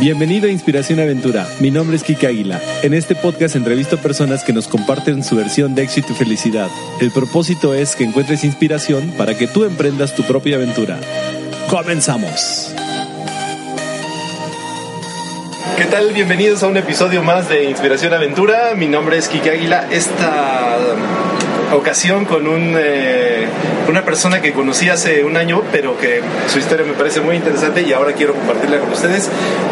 Bienvenido a Inspiración Aventura. Mi nombre es Kike Águila. En este podcast entrevisto personas que nos comparten su versión de éxito y felicidad. El propósito es que encuentres inspiración para que tú emprendas tu propia aventura. ¡Comenzamos! ¿Qué tal? Bienvenidos a un episodio más de Inspiración Aventura. Mi nombre es Kike Águila. Esta ocasión con un, eh, una persona que conocí hace un año, pero que su historia me parece muy interesante y ahora quiero compartirla con ustedes.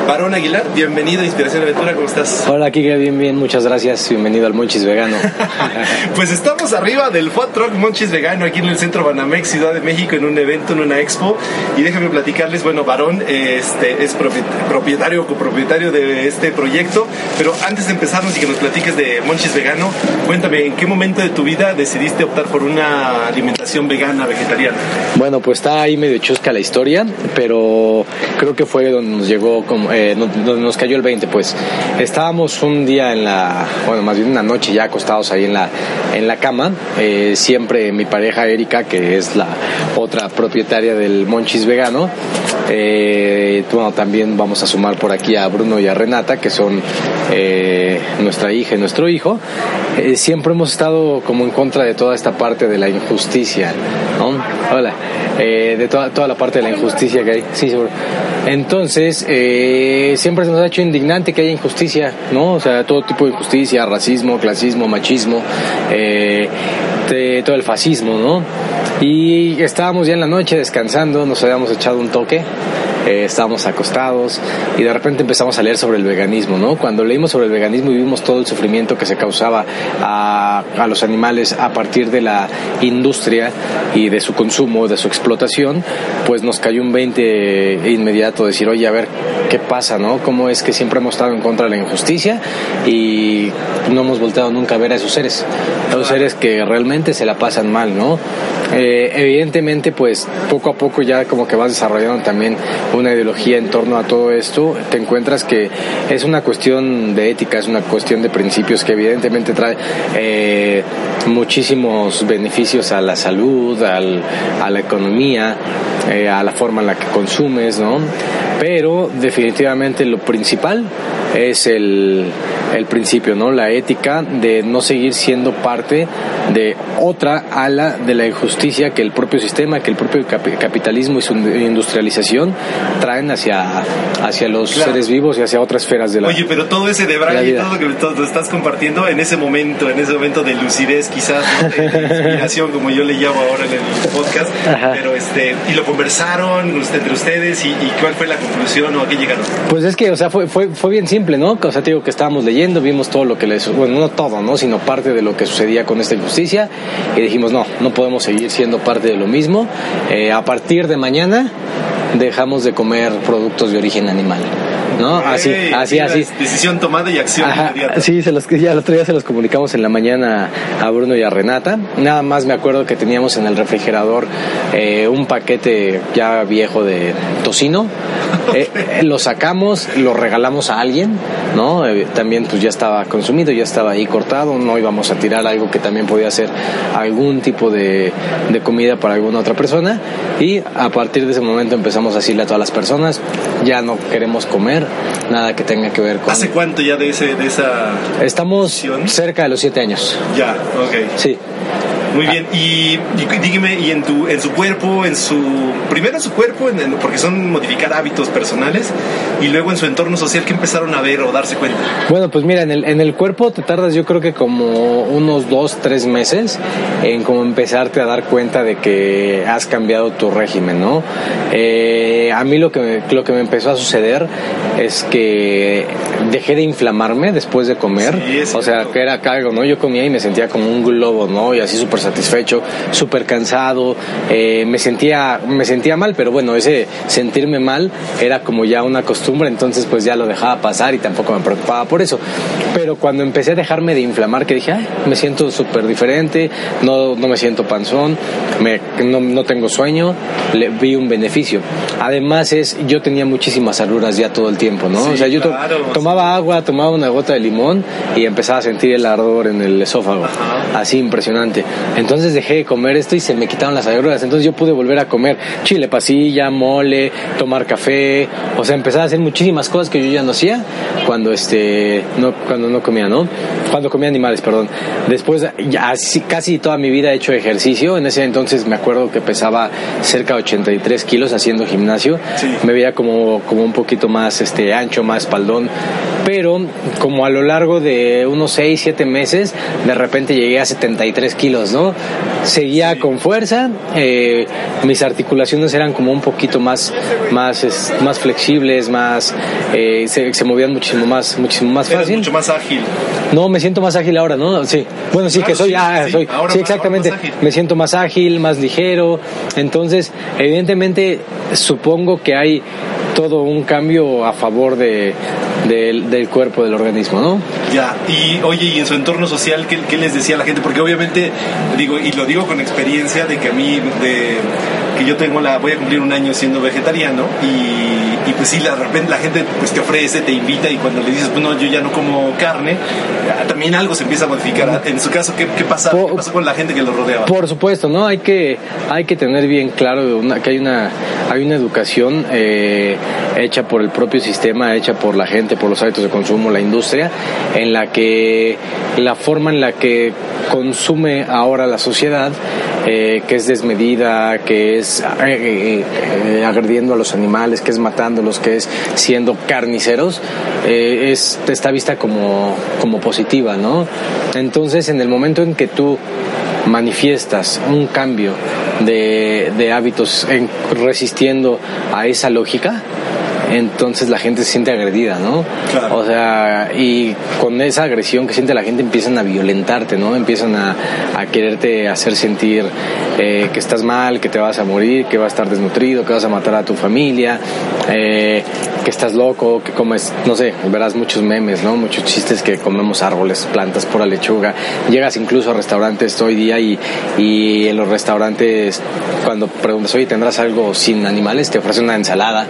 Barón Aguilar, bienvenido a Inspiración Aventura, ¿cómo estás? Hola, Kike, bien, bien, muchas gracias. Bienvenido al Monchis Vegano. pues estamos arriba del Food Truck Monchis Vegano aquí en el centro Banamex, Ciudad de México, en un evento, en una expo. Y déjame platicarles, bueno, Barón este, es propietario o copropietario de este proyecto, pero antes de empezarnos y que nos platiques de Monchis Vegano, cuéntame, ¿en qué momento de tu vida decidiste optar por una alimentación vegana, vegetariana? Bueno, pues está ahí medio chusca la historia, pero creo que fue donde nos llegó, como, eh, donde nos cayó el 20, pues. Estábamos un día en la, bueno, más bien una noche ya acostados ahí en la, en la cama. Eh, siempre mi pareja Erika, que es la otra propietaria del Monchis Vegano, eh, bueno, también vamos a sumar por aquí a Bruno y a Renata, que son nuestra hija y nuestro hijo. siempre hemos estado como en contra de toda esta parte de la injusticia, Hola, eh, de toda, toda la parte de la injusticia que hay, sí. Entonces, eh, siempre se nos ha hecho indignante que haya injusticia, ¿no? O sea, todo tipo de injusticia, racismo, clasismo, machismo, eh, todo el fascismo, ¿no? Y estábamos ya en la noche descansando, nos habíamos echado un toque eh, estábamos acostados y de repente empezamos a leer sobre el veganismo, ¿no? Cuando leímos sobre el veganismo y vimos todo el sufrimiento que se causaba a, a los animales a partir de la industria y de su consumo, de su explotación, pues nos cayó un 20 inmediato decir, oye, a ver, ¿qué pasa, no? ¿Cómo es que siempre hemos estado en contra de la injusticia y no hemos volteado nunca a ver a esos seres? A esos seres que realmente se la pasan mal, ¿no? Eh, evidentemente, pues poco a poco ya como que vas desarrollando también una ideología en torno a todo esto, te encuentras que es una cuestión de ética, es una cuestión de principios que evidentemente trae eh, muchísimos beneficios a la salud, al, a la economía, eh, a la forma en la que consumes, ¿no? Pero definitivamente lo principal es el, el principio, ¿no? La ética de no seguir siendo parte de otra ala de la injusticia que el propio sistema, que el propio capitalismo y su industrialización traen hacia, hacia los seres vivos y hacia otras esferas de la Oye, pero todo ese de y todo lo que todo, estás compartiendo en ese momento, en ese momento de lucidez quizás, de, inspiración, como yo le llamo ahora en el podcast, pero este, y lo conversaron entre ustedes y, cuál fue la conclusión o llegaron. Pues es que, o sea, fue, fue, fue bien simple, ¿no? O sea, te digo que estábamos leyendo, vimos todo lo que les, bueno, no todo, ¿no? Sino parte de lo que sucedía con esta injusticia y dijimos, no, no podemos seguir siendo parte de lo mismo. Eh, a partir de mañana dejamos de comer productos de origen animal. ¿no? así, así, así. Decisión tomada y acción inmediata. Sí, se los, ya el otro día se los comunicamos en la mañana a Bruno y a Renata. Nada más me acuerdo que teníamos en el refrigerador eh, un paquete ya viejo de tocino. Eh, eh, lo sacamos, lo regalamos a alguien, ¿no? también pues ya estaba consumido, ya estaba ahí cortado, no íbamos a tirar algo que también podía ser algún tipo de, de comida para alguna otra persona. Y a partir de ese momento empezamos a decirle a todas las personas, ya no queremos comer nada que tenga que ver con... ¿Hace cuánto ya de, ese, de esa... Estamos cerca de los siete años. Ya, ok. Sí. Muy bien, y, dígame, y en, tu, en su cuerpo, en su. Primero en su cuerpo, porque son modificar hábitos personales, y luego en su entorno social, ¿qué empezaron a ver o darse cuenta? Bueno, pues mira, en el, en el cuerpo te tardas yo creo que como unos dos, tres meses en como empezarte a dar cuenta de que has cambiado tu régimen, ¿no? Eh, a mí lo que, me, lo que me empezó a suceder es que dejé de inflamarme después de comer, o sea, que era cargo, ¿no? Yo comía y me sentía como un globo, ¿no? Y así súper súper satisfecho, súper cansado, eh, me, sentía, me sentía mal, pero bueno, ese sentirme mal era como ya una costumbre, entonces pues ya lo dejaba pasar y tampoco me preocupaba por eso. Pero cuando empecé a dejarme de inflamar, que dije, Ay, me siento súper diferente, no, no me siento panzón, me, no, no tengo sueño, le vi un beneficio. Además es, yo tenía muchísimas arrugas ya todo el tiempo, ¿no? Sí, o sea, yo to- claro, tomaba agua, tomaba una gota de limón y empezaba a sentir el ardor en el esófago. Ajá. Así impresionante. Entonces dejé de comer esto y se me quitaron las agruras. Entonces yo pude volver a comer chile pasilla, mole, tomar café. O sea, empezaba a hacer muchísimas cosas que yo ya no hacía cuando este no cuando no comía, ¿no? Cuando comía animales, perdón. Después ya casi toda mi vida he hecho ejercicio. En ese entonces me acuerdo que pesaba cerca de 83 kilos haciendo gimnasio. Sí. Me veía como, como un poquito más este ancho, más espaldón. Pero como a lo largo de unos 6, 7 meses, de repente llegué a 73 kilos, ¿no? Seguía con fuerza, eh, mis articulaciones eran como un poquito más, más, es- más flexibles, más, eh, se, se movían muchísimo más, muchísimo más Eres fácil. mucho más ágil. No, me siento más ágil ahora, ¿no? Sí. Bueno, sí, Claro, que soy, sí, ah, sí, soy, ahora sí, exactamente. Me siento más ágil, más ligero. Entonces, evidentemente, supongo que hay todo un cambio a favor de, del- del cuerpo, del organismo, ¿no? Ya, y oye, y en su entorno social, ¿qué, qué les decía la gente? Porque obviamente, digo, y lo digo con experiencia de que a mí, de que yo tengo la, voy a cumplir un año siendo vegetariano y, y pues sí, la- de repente la gente pues te ofrece, te invita y cuando le dices, pues no, yo ya no como carne, también algo se empieza a modificar. En su caso, ¿qué, qué pasa, ¿qué pasó con la gente que lo rodeaba? Por supuesto, ¿no? Hay que, hay que tener bien claro una- que hay una, hay una educación eh, hecha por el propio sistema, hecha por la gente, por los hábitos de consumo, la industria, en la que la forma en la que consume ahora la sociedad, eh, que es desmedida, que es eh, eh, agrediendo a los animales, que es matándolos, que es siendo carniceros, eh, es, está vista como, como positiva, ¿no? Entonces, en el momento en que tú manifiestas un cambio de, de hábitos en- resistiendo a esa lógica, entonces la gente se siente agredida, ¿no? Claro. O sea, y con esa agresión que siente la gente empiezan a violentarte, ¿no? Empiezan a, a quererte hacer sentir eh, que estás mal, que te vas a morir, que vas a estar desnutrido, que vas a matar a tu familia, eh, que estás loco, que comes, no sé, verás muchos memes, ¿no? Muchos chistes que comemos árboles, plantas, pura lechuga. Llegas incluso a restaurantes hoy día y, y en los restaurantes cuando preguntas, oye, ¿tendrás algo sin animales? Te ofrecen una ensalada,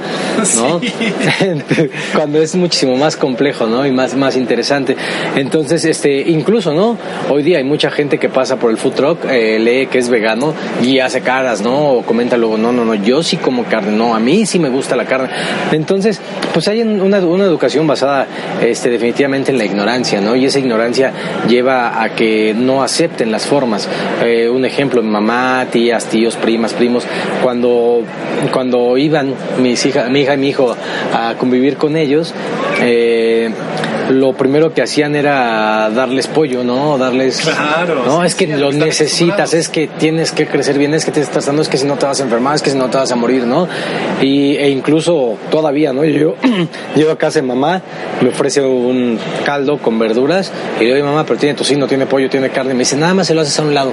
¿no? Sí. cuando es muchísimo más complejo, ¿no? Y más, más interesante. Entonces, este, incluso, ¿no? Hoy día hay mucha gente que pasa por el food truck, eh, lee que es vegano y hace caras, ¿no? O comenta luego, no, no, no, yo sí como carne, no, a mí sí me gusta la carne. Entonces, pues hay una, una educación basada, este, definitivamente en la ignorancia, ¿no? Y esa ignorancia lleva a que no acepten las formas. Eh, un ejemplo, mi mamá, tías, tíos, primas, primos, cuando, cuando iban mis hija, mi hija y mi hijo a convivir con ellos, eh, lo primero que hacían era darles pollo, ¿no? Darles... Claro, No, es que sí, lo necesitas, es que tienes que crecer bien, es que te estás dando, es que si no te vas a enfermar, es que si no te vas a morir, ¿no? Y, e incluso todavía, ¿no? Yo llego a casa de mamá, me ofrece un caldo con verduras y le digo, "Oye, mamá, pero tiene tocino, tiene pollo, tiene carne. Me dice, nada más se lo haces a un lado.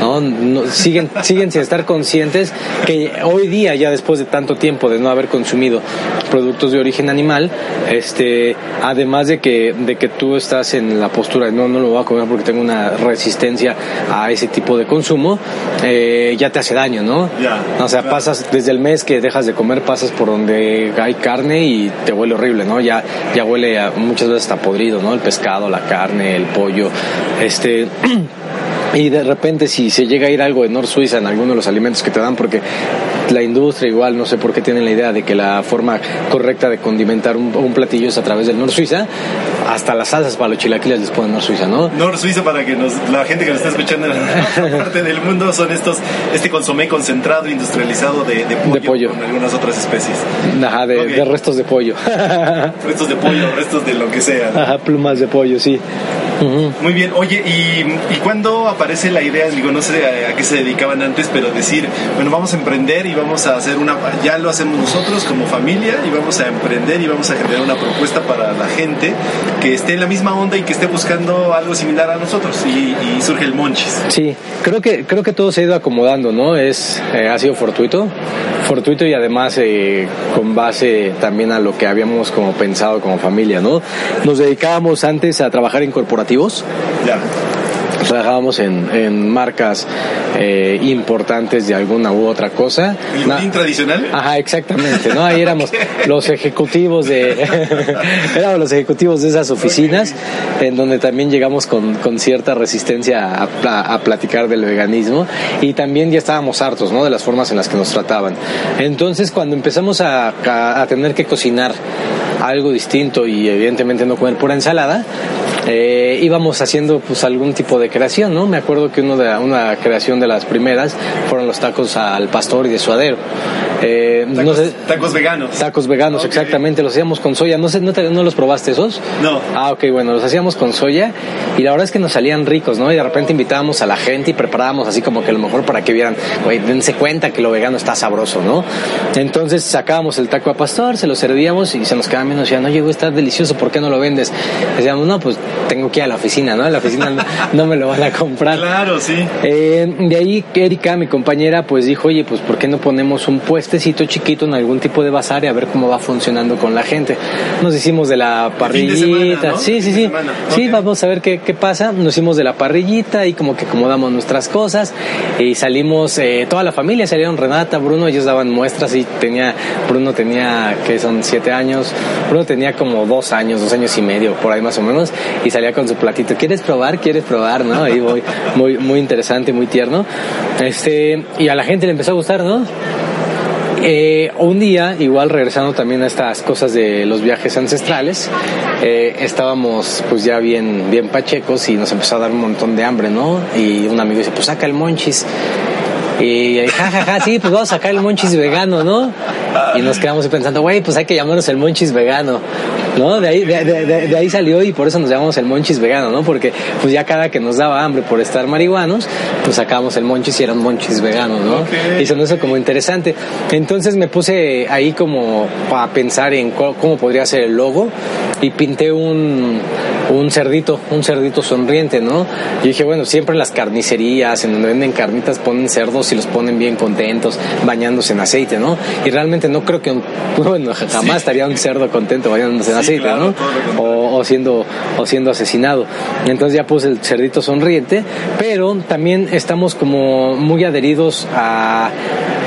¿no? No, siguen, siguen sin estar conscientes que hoy día, ya después de tanto tiempo de no haber consumido productos de origen animal, este, además de que, de que tú estás en la postura de no, no lo voy a comer porque tengo una resistencia a ese tipo de consumo, eh, ya te hace daño, ¿no? Ya, o sea, claro. pasas desde el mes que dejas de comer, pasas por donde hay carne y te huele horrible, ¿no? Ya, ya huele a- muchas veces está podrido, ¿no? El pescado, la carne, el pollo, este. Y de repente si se llega a ir algo de North Suiza en alguno de los alimentos que te dan, porque la industria igual, no sé por qué tienen la idea de que la forma correcta de condimentar un, un platillo es a través del North Suiza, hasta las salsas para los chilaquiles les ponen North Suiza, ¿no? Nor Suiza para que nos, la gente que nos está escuchando en otra parte del mundo son estos este consomé concentrado industrializado de, de pollo, De pollo. con algunas otras especies Ajá, de, de restos de pollo. restos de pollo restos de lo que sea Ajá, plumas de pollo, sí. Muy bien, oye, ¿y, ¿y cuándo aparece la idea? Digo, no sé a, qué se dedicaban antes, pero decir, bueno, vamos a emprender y vamos a hacer una, ya lo hacemos nosotros como familia y vamos a emprender y vamos a generar una propuesta para la gente que esté en la misma onda y que esté buscando algo similar a nosotros y, surge el Monchis. Sí, creo que, creo que todo se ha ido acomodando, ¿no? Es, eh, ha sido fortuito, fortuito y además eh, con base también a lo que habíamos como pensado como familia, ¿no? Nos dedicábamos antes a trabajar en corporativos. Ya trabajábamos en, en marcas eh, importantes de alguna u otra cosa. ¿Y tradicional? Ajá, exactamente, ¿no? Ahí éramos los ejecutivos de éramos los ejecutivos de esas oficinas en donde también llegamos con, con cierta resistencia a, a, platicar del veganismo y también ya estábamos hartos, ¿no? De las formas en las que nos trataban. Entonces, cuando empezamos a, a tener que cocinar algo distinto y evidentemente no comer pura ensalada, eh, íbamos haciendo pues algún tipo de creación, ¿no? Me acuerdo que uno de, una creación de las primeras fueron los tacos al pastor y de suadero. Eh, tacos, veganos. Tacos veganos, exactamente, los hacíamos con soya. No sé, ¿no, ¿no los probaste esos? No. Ah, ok, bueno, los hacíamos con soya y la verdad es que nos salían ricos, ¿no? Y de repente invitábamos a la gente y preparábamos así como que a lo mejor para que vieran, güey, dense cuenta que lo vegano está sabroso, ¿no? Entonces sacábamos el taco a pastor, se lo servíamos y se nos quedaban viendo y decían, oye, güey, está delicioso, ¿por qué no lo vendes? Decíamos, no, pues tengo que ir a la oficina, ¿no? En la oficina no, me lo van a comprar. Claro, sí. Eh, de ahí Erika, mi compañera, pues dijo, oye, pues ¿por qué no ponemos un puestecito chiquito en algún tipo de bazar y a ver cómo va funcionando con la gente? Nos hicimos de la parrillita. Sí, sí, sí. Sí, vamos a ver qué, qué, pasa. Nos hicimos de la parrillita y como que acomodamos nuestras cosas y salimos, eh, toda la familia, salieron Renata, Bruno, ellos daban muestras y tenía, Bruno tenía, que son siete años, Bruno tenía como dos años, dos años y medio, por ahí más o menos, y salía con su platito. ¿Quieres probar? ¿Quieres probar? ¿No? Ahí voy, muy, muy interesante, muy tierno. Este, y a la gente le empezó a gustar, ¿no? Eh, un día, igual regresando también a estas cosas de los viajes ancestrales, eh, estábamos pues ya bien, bien pachecos y nos empezó a dar un montón de hambre, ¿no? Y un amigo dice, pues saca el monchis. Y jajaja, ja, ja, sí, pues vamos a sacar el monchis vegano, ¿no? Y nos quedamos pensando, güey, pues hay que llamarnos el monchis vegano. ¿No? De ahí, de, de, ahí salió y por eso nos llamamos el monchis vegano, ¿no? Porque pues ya cada que nos daba hambre por estar marihuanos, pues sacábamos el monchis y eran monchis veganos, ¿no? Y eso nos hizo como interesante. Entonces me puse ahí como a pensar en cómo podría ser el logo y pinté un, un cerdito, un cerdito sonriente, ¿no? Y dije, bueno, siempre en las carnicerías, en donde venden carnitas, ponen cerdos y los ponen bien contentos, bañándose en aceite, ¿no? Y realmente no creo que, bueno, jamás estaría un cerdo contento bañándose en aceite, ¿no? O, siendo, o siendo asesinado. Entonces ya puse el cerdito sonriente, pero también estamos como muy adheridos a,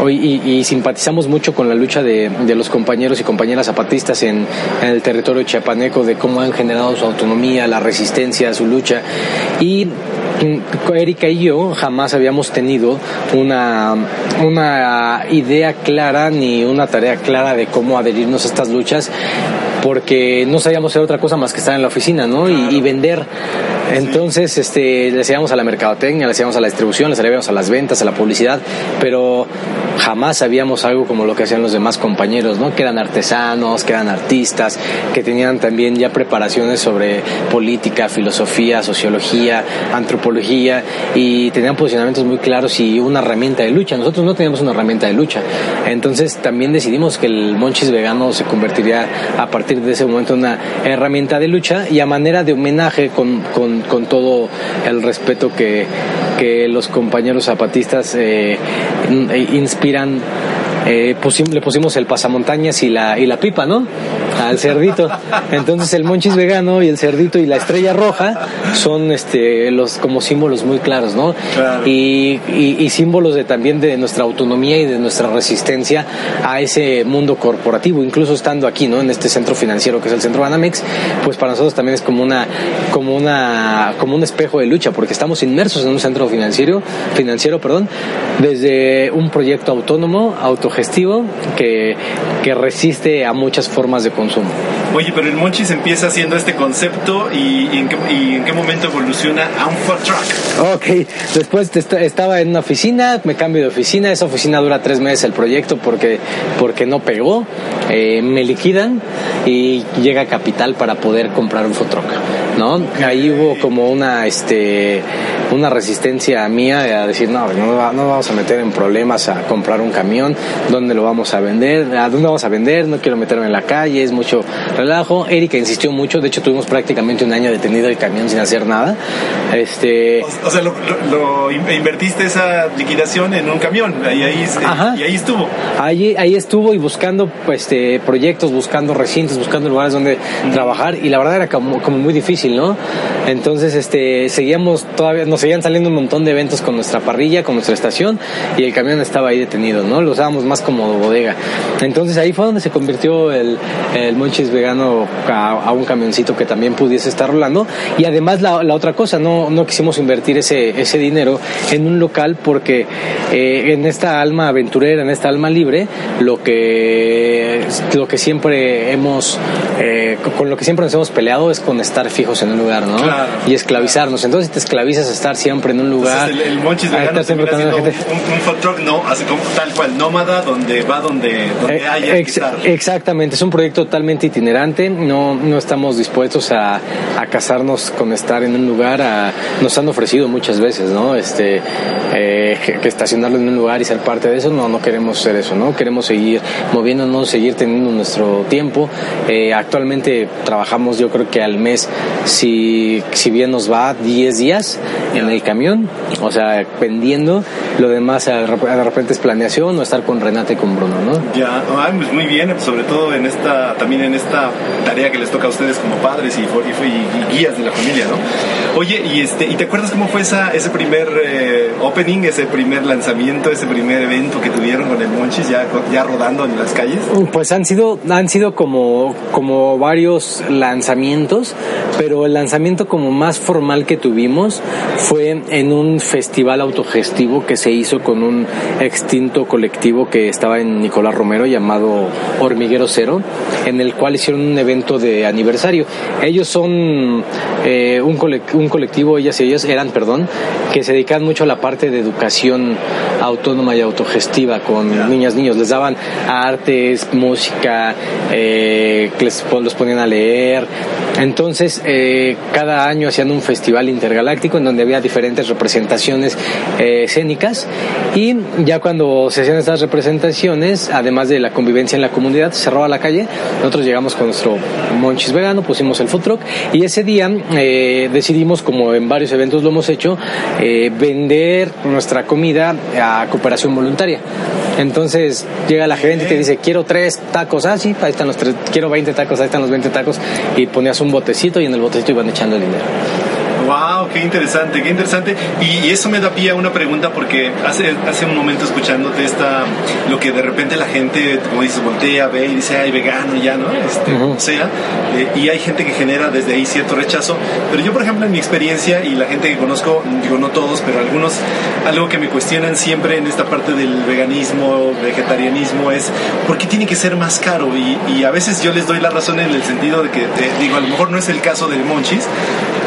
y, y simpatizamos mucho con la lucha de, de, los compañeros y compañeras zapatistas en, en el territorio chiapaneco, de cómo han generado su autonomía la resistencia, su lucha. Y mm, Erika y yo jamás habíamos tenido una, una idea clara ni una tarea clara de cómo adherirnos a estas luchas porque no sabíamos hacer otra cosa más que estar en la oficina, ¿no? Y, vender. Entonces, este, le hacíamos a la mercadotecnia, le hacíamos a la distribución, le hacíamos a las ventas, a la publicidad, pero jamás sabíamos algo como lo que hacían los demás compañeros, ¿no? Que eran artesanos, que eran artistas, que tenían también ya preparaciones sobre política, filosofía, sociología, antropología y tenían posicionamientos muy claros y una herramienta de lucha. Nosotros no teníamos una herramienta de lucha. Entonces también decidimos que el Monchis vegano se convertiría a partir de ese momento en una herramienta de lucha y a manera de homenaje con, con, todo el respeto que, que los compañeros zapatistas eh, and eh, le pusimos el pasamontañas y la, y la pipa, ¿no? Al cerdito. Entonces el monchis vegano y el cerdito y la estrella roja son este, los, como símbolos muy claros, ¿no? Y, y, símbolos de, también de nuestra autonomía y de nuestra resistencia a ese mundo corporativo, incluso estando aquí, ¿no? En este centro financiero que es el Centro Banamex, pues para nosotros también es como una, como una, como un espejo de lucha, porque estamos inmersos en un centro financiero, financiero, perdón, desde un proyecto autónomo, auto gestivo que, que resiste a muchas formas de consumo. Oye, pero el Monchis empieza haciendo este concepto y, en, qué, momento evoluciona a un food truck. Ok, después estaba en una oficina, me cambio de oficina, esa oficina dura tres meses el proyecto porque, porque no pegó, eh, me liquidan y llega capital para poder comprar un food truck. ¿No? Ahí hubo como una, este, una resistencia mía a decir, no, no, no vamos a meter en problemas a comprar un camión, ¿dónde lo vamos a vender? ¿A dónde vamos a vender? No quiero meterme en la calle, es mucho relajo. Erika insistió mucho, de hecho tuvimos prácticamente un año detenido el camión sin hacer nada. Este... O, sea, lo, invertiste esa liquidación en un camión, ahí, ahí, y ahí estuvo. Ahí, ahí estuvo y buscando pues, este, proyectos, buscando recintos, buscando lugares donde trabajar y la verdad era como, como muy difícil, ¿no? Entonces, este, seguíamos todavía, nos seguían saliendo un montón de eventos con nuestra parrilla, con nuestra estación y el camión estaba ahí detenido, ¿no? Lo usábamos más como bodega. Entonces ahí fue donde se convirtió el, el Monchis vegano a, un camioncito que también pudiese estar rolando y además la, otra cosa, no, no quisimos invertir ese, ese dinero en un local porque eh, en esta alma aventurera, en esta alma libre, lo que, lo que siempre hemos, eh, con lo que siempre nos hemos peleado es con estar fijos en un lugar, ¿no? y esclavizarnos. Entonces te esclavizas a estar siempre en un lugar. el, el Monchis vegano siempre un, un, food truck no, así como tal cual, nómada, donde va donde, donde eh, haya Exactamente, es un proyecto totalmente itinerante, no, no estamos dispuestos a, a casarnos con estar en un lugar, a, nos han ofrecido muchas veces, ¿no? Este, eh, que estacionarlo en un lugar y ser parte de eso, no, no queremos ser eso, ¿no? Queremos seguir moviéndonos, seguir teniendo nuestro tiempo. Eh, actualmente trabajamos yo creo que al mes, si, si bien nos va 10 días en el camión, o sea, vendiendo, lo demás de repente es planeación o estar con Renate y con Bruno, ¿no? Ya, pues muy bien, sobre todo en esta, también en esta tarea que les toca a ustedes como padres y, y, guías de la familia, ¿no? Oye, y este, ¿y te acuerdas cómo fue esa, ese primer eh, opening, ese primer lanzamiento, ese primer evento que tuvieron con el Monchis ya, ya rodando en las calles? Pues han sido, han sido como, como varios lanzamientos, pero el lanzamiento como más formal que tuvimos fue en un festival autogestivo que se hizo con un extinto colectivo que estaba en Nicolás Romero llamado Hormiguero Cero, en el cual hicieron un evento de aniversario. Ellos son eh, un, un colectivo, ellas y ellos eran, perdón, que se dedican mucho a la parte de educación autónoma y autogestiva con niñas, niños. Les daban artes, música, eh, les, los ponían a leer. Entonces, eh, cada año hacían un festival intergaláctico en donde había diferentes representaciones eh, escénicas. Y ya cuando se hacían estas representaciones, además de la convivencia en la comunidad, se cerraba la calle, nosotros llegamos con nuestro monchis vegano, pusimos el food truck y ese día eh, decidimos, como en varios eventos lo hemos hecho, eh, vender nuestra comida a cooperación voluntaria. Entonces llega la gente y te dice, quiero tres tacos, ah, sí, ahí están los tres, quiero 20 tacos, ahí están los 20 tacos, y ponías un botecito y en el botecito iban echando el dinero. Wow, qué interesante, qué interesante. Y, eso me da pie a una pregunta porque hace, hace un momento escuchándote esta, lo que de repente la gente, como dices, voltea, ve y dice, ay, vegano ya, ¿no? Este, O sea, eh, y hay gente que genera desde ahí cierto rechazo. Pero yo, por ejemplo, en mi experiencia y la gente que conozco, digo no todos, pero algunos, algo que me cuestionan siempre en esta parte del veganismo, vegetarianismo, es ¿por qué tiene que ser más caro? Y, y a veces yo les doy la razón en el sentido de que, digo, a lo mejor no es el caso del Monchis,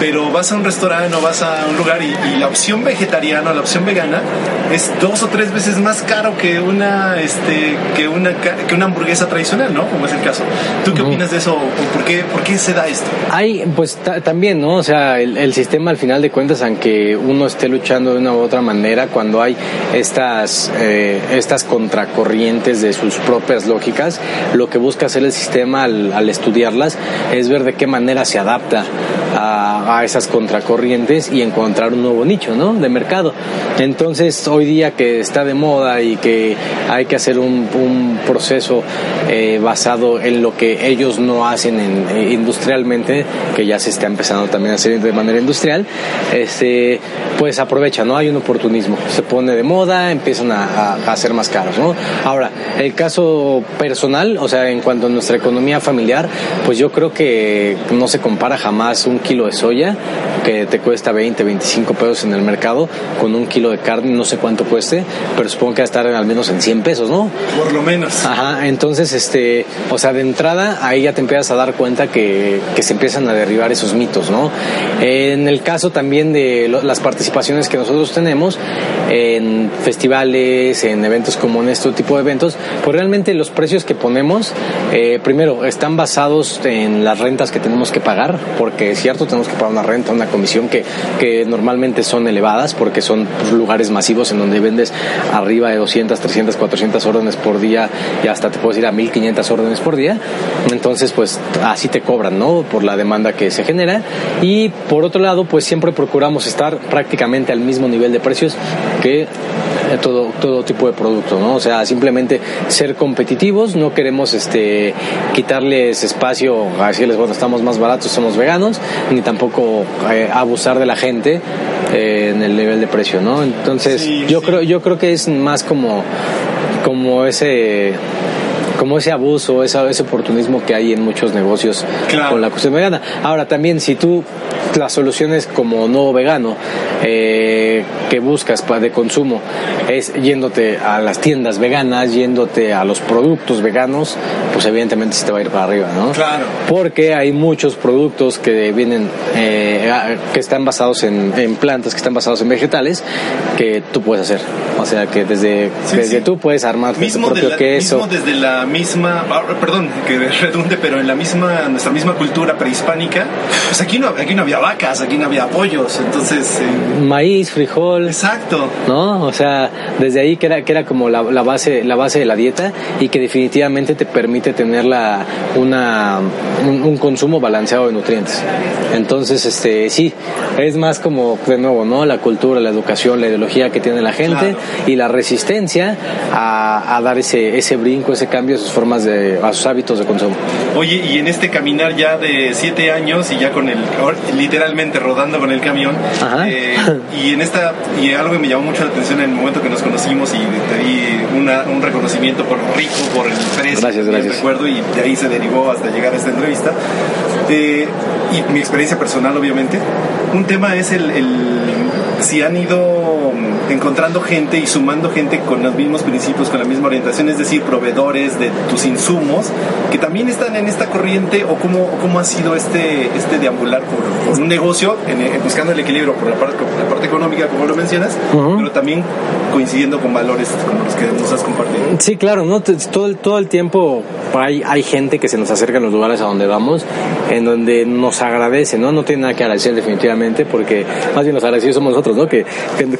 pero vas a un restaurante o vas a un lugar y, la opción vegetariana, la opción vegana, es dos o tres veces más caro que una, este, que una, que una hamburguesa tradicional, ¿no? Como es el caso. ¿Tú qué opinas de eso? ¿Por qué, por qué se da esto? Hay, pues también, ¿no? O sea, el, sistema al final de cuentas, aunque uno esté luchando de una u otra manera, cuando hay estas, eh, estas contracorrientes de sus propias lógicas, lo que busca hacer el sistema al, al estudiarlas es ver de qué manera se adapta a, a esas contracorrientes y encontrar un nuevo nicho, ¿no? De mercado. Entonces, hoy día que está de moda y que hay que hacer un, proceso eh, basado en lo que ellos no hacen en, eh, industrialmente, que ya se está empezando también a hacer de manera industrial, este, pues aprovecha, ¿no? Hay un oportunismo. Se pone de moda, empiezan a, a, a ser más caros, ¿no? Ahora, el caso personal, o sea, en cuanto a nuestra economía familiar, pues yo creo que no se compara jamás un kilo de soya, que te cuesta 20, 25 pesos en el mercado, con un kilo de carne, no sé cuánto cueste, pero supongo que va a estar al menos en 100 pesos, ¿no? Por lo menos. Ajá, entonces, este, o sea, de entrada, ahí ya te empiezas a dar cuenta que, que se empiezan a derribar esos mitos, ¿no? En el caso también de las participaciones que nosotros tenemos en festivales, en eventos como en este tipo de eventos, pues realmente los precios que ponemos, eh, primero, están basados en las rentas que tenemos que pagar, porque ciertos tenemos que pagar una renta, una comisión que, que normalmente son elevadas porque son lugares masivos en donde vendes arriba de 200, 300, 400 órdenes por día y hasta te puedes ir a 1500 órdenes por día. Entonces, pues así te cobran, ¿no? Por la demanda que se genera. Y por otro lado, pues siempre procuramos estar prácticamente al mismo nivel de precios que todo, todo tipo de producto, ¿no? O sea, simplemente ser competitivos, no queremos este quitarles espacio a decirles, bueno, estamos más baratos, somos veganos, ni tampoco eh, abusar de la gente eh, en el nivel de precio, ¿no? Entonces, yo creo yo creo que es más como como ese como ese abuso, ese, ese oportunismo que hay en muchos negocios con la cuestión vegana. Ahora también, si tú las soluciones como no vegano eh, que buscas de consumo es yéndote a las tiendas veganas, yéndote a los productos veganos, pues evidentemente se te va a ir para arriba, ¿no? Claro. Porque hay muchos productos que vienen, eh, que están basados en, plantas, que están basados en vegetales, que tú puedes hacer. O sea, que desde, desde tú puedes armar tu propio queso. Mismo desde la misma, ah, perdón, que redunde, pero en la misma, nuestra misma cultura prehispánica, pues aquí no, aquí no había vacas, aquí no había pollos, entonces... Eh, Maíz, frijol. Exacto. ¿No? O sea, desde ahí que era, que era como la, la, base, la base de la dieta y que definitivamente te permite tener la, una, un, consumo balanceado de nutrientes. Entonces, este, sí, es más como, de nuevo, ¿no? La cultura, la educación, la ideología que tiene la gente y la resistencia a, a dar ese, ese brinco, ese cambio sus formas de, a sus hábitos de consumo. Oye, y en este caminar ya de siete años y ya con el, literalmente rodando con el camión, eh, y en esta, y algo que me llamó mucho la atención en el momento que nos conocimos y te di una, un reconocimiento por rico, por el precio, gracias, gracias. recuerdo, y de ahí se derivó hasta llegar a esta entrevista. Eh, y mi experiencia personal, obviamente. Un tema es el, el si han ido encontrando gente y sumando gente con los mismos principios, con la misma orientación, es decir, proveedores de tus insumos, que también están en esta corriente, o cómo, cómo ha sido este, este deambular por, un negocio, en, buscando el equilibrio por la parte, la parte económica, como lo mencionas, pero también coincidiendo con valores como los que nos has compartido. Sí, claro, ¿no? todo, el, todo el tiempo hay, hay gente que se nos acerca en los lugares a donde vamos, en donde nos agradece, ¿no? No tiene nada que agradecer definitivamente, porque más bien los agradecidos somos nosotros, ¿no? Que,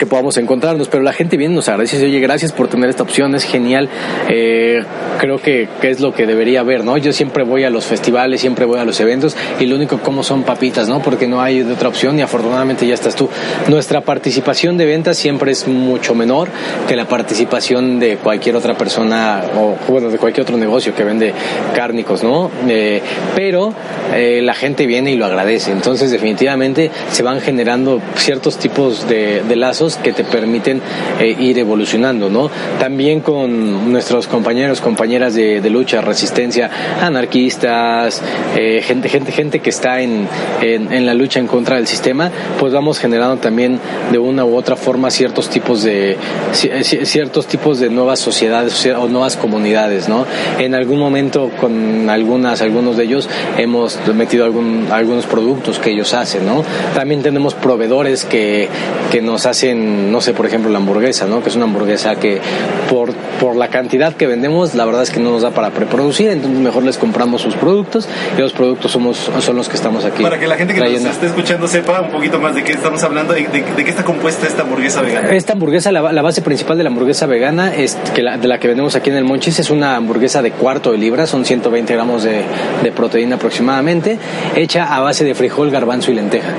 podamos encontrarnos, pero la gente viene nos agradece oye, gracias por tener esta opción, es genial. Eh, creo que, que, es lo que debería haber, ¿no? Yo siempre voy a los festivales, siempre voy a los eventos y lo único como son papitas, ¿no? Porque no hay otra opción y afortunadamente ya estás tú. Nuestra participación de ventas siempre es mucho menor que la participación de cualquier otra persona o, bueno, de cualquier otro negocio que vende cárnicos, ¿no? Eh, pero eh, la gente viene y lo agradece. Entonces, definitivamente se van generando ciertos tipos de, lazos que te permiten eh, ir evolucionando, ¿no? También con nuestros compañeros, compañeras de, lucha, resistencia, anarquistas, gente, gente, gente que está en, en, la lucha en contra del sistema, pues vamos generando también de una u otra forma ciertos tipos de ciertos tipos de nuevas sociedades o nuevas comunidades, ¿no? En algún momento con algunas, algunos de ellos hemos metido algún, algunos productos que ellos hacen, ¿no? También tenemos proveedores que, que nos hacen, no sé, por ejemplo, la hamburguesa, ¿no? Que es una hamburguesa que por, por la cantidad que vendemos, la verdad es que no nos da para preproducir, entonces mejor les compramos sus productos y los productos somos, son los que estamos aquí. Para que la gente que nos esté escuchando sepa un poquito más de qué estamos hablando, de, de, qué está compuesta esta hamburguesa vegana. Esta hamburguesa, la, la base principal de la hamburguesa vegana, es que la, de la que vendemos aquí en el Monchis, es una hamburguesa de cuarto de libra, son 120 gramos de, de proteína aproximadamente, hecha a base de frijol, garbanzo y lenteja.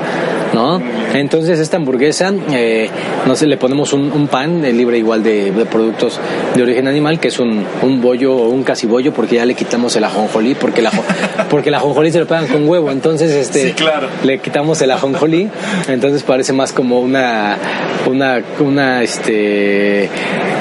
¿No? Entonces esta hamburguesa, eh, no sé, le ponemos un, pan libre igual de, productos de origen animal, que es un, un bollo o un casi bollo, porque ya le quitamos el ajonjolí, porque la, porque el ajonjolí se lo pegan con huevo, entonces este, le quitamos el ajonjolí, entonces parece más como una, una, una, este,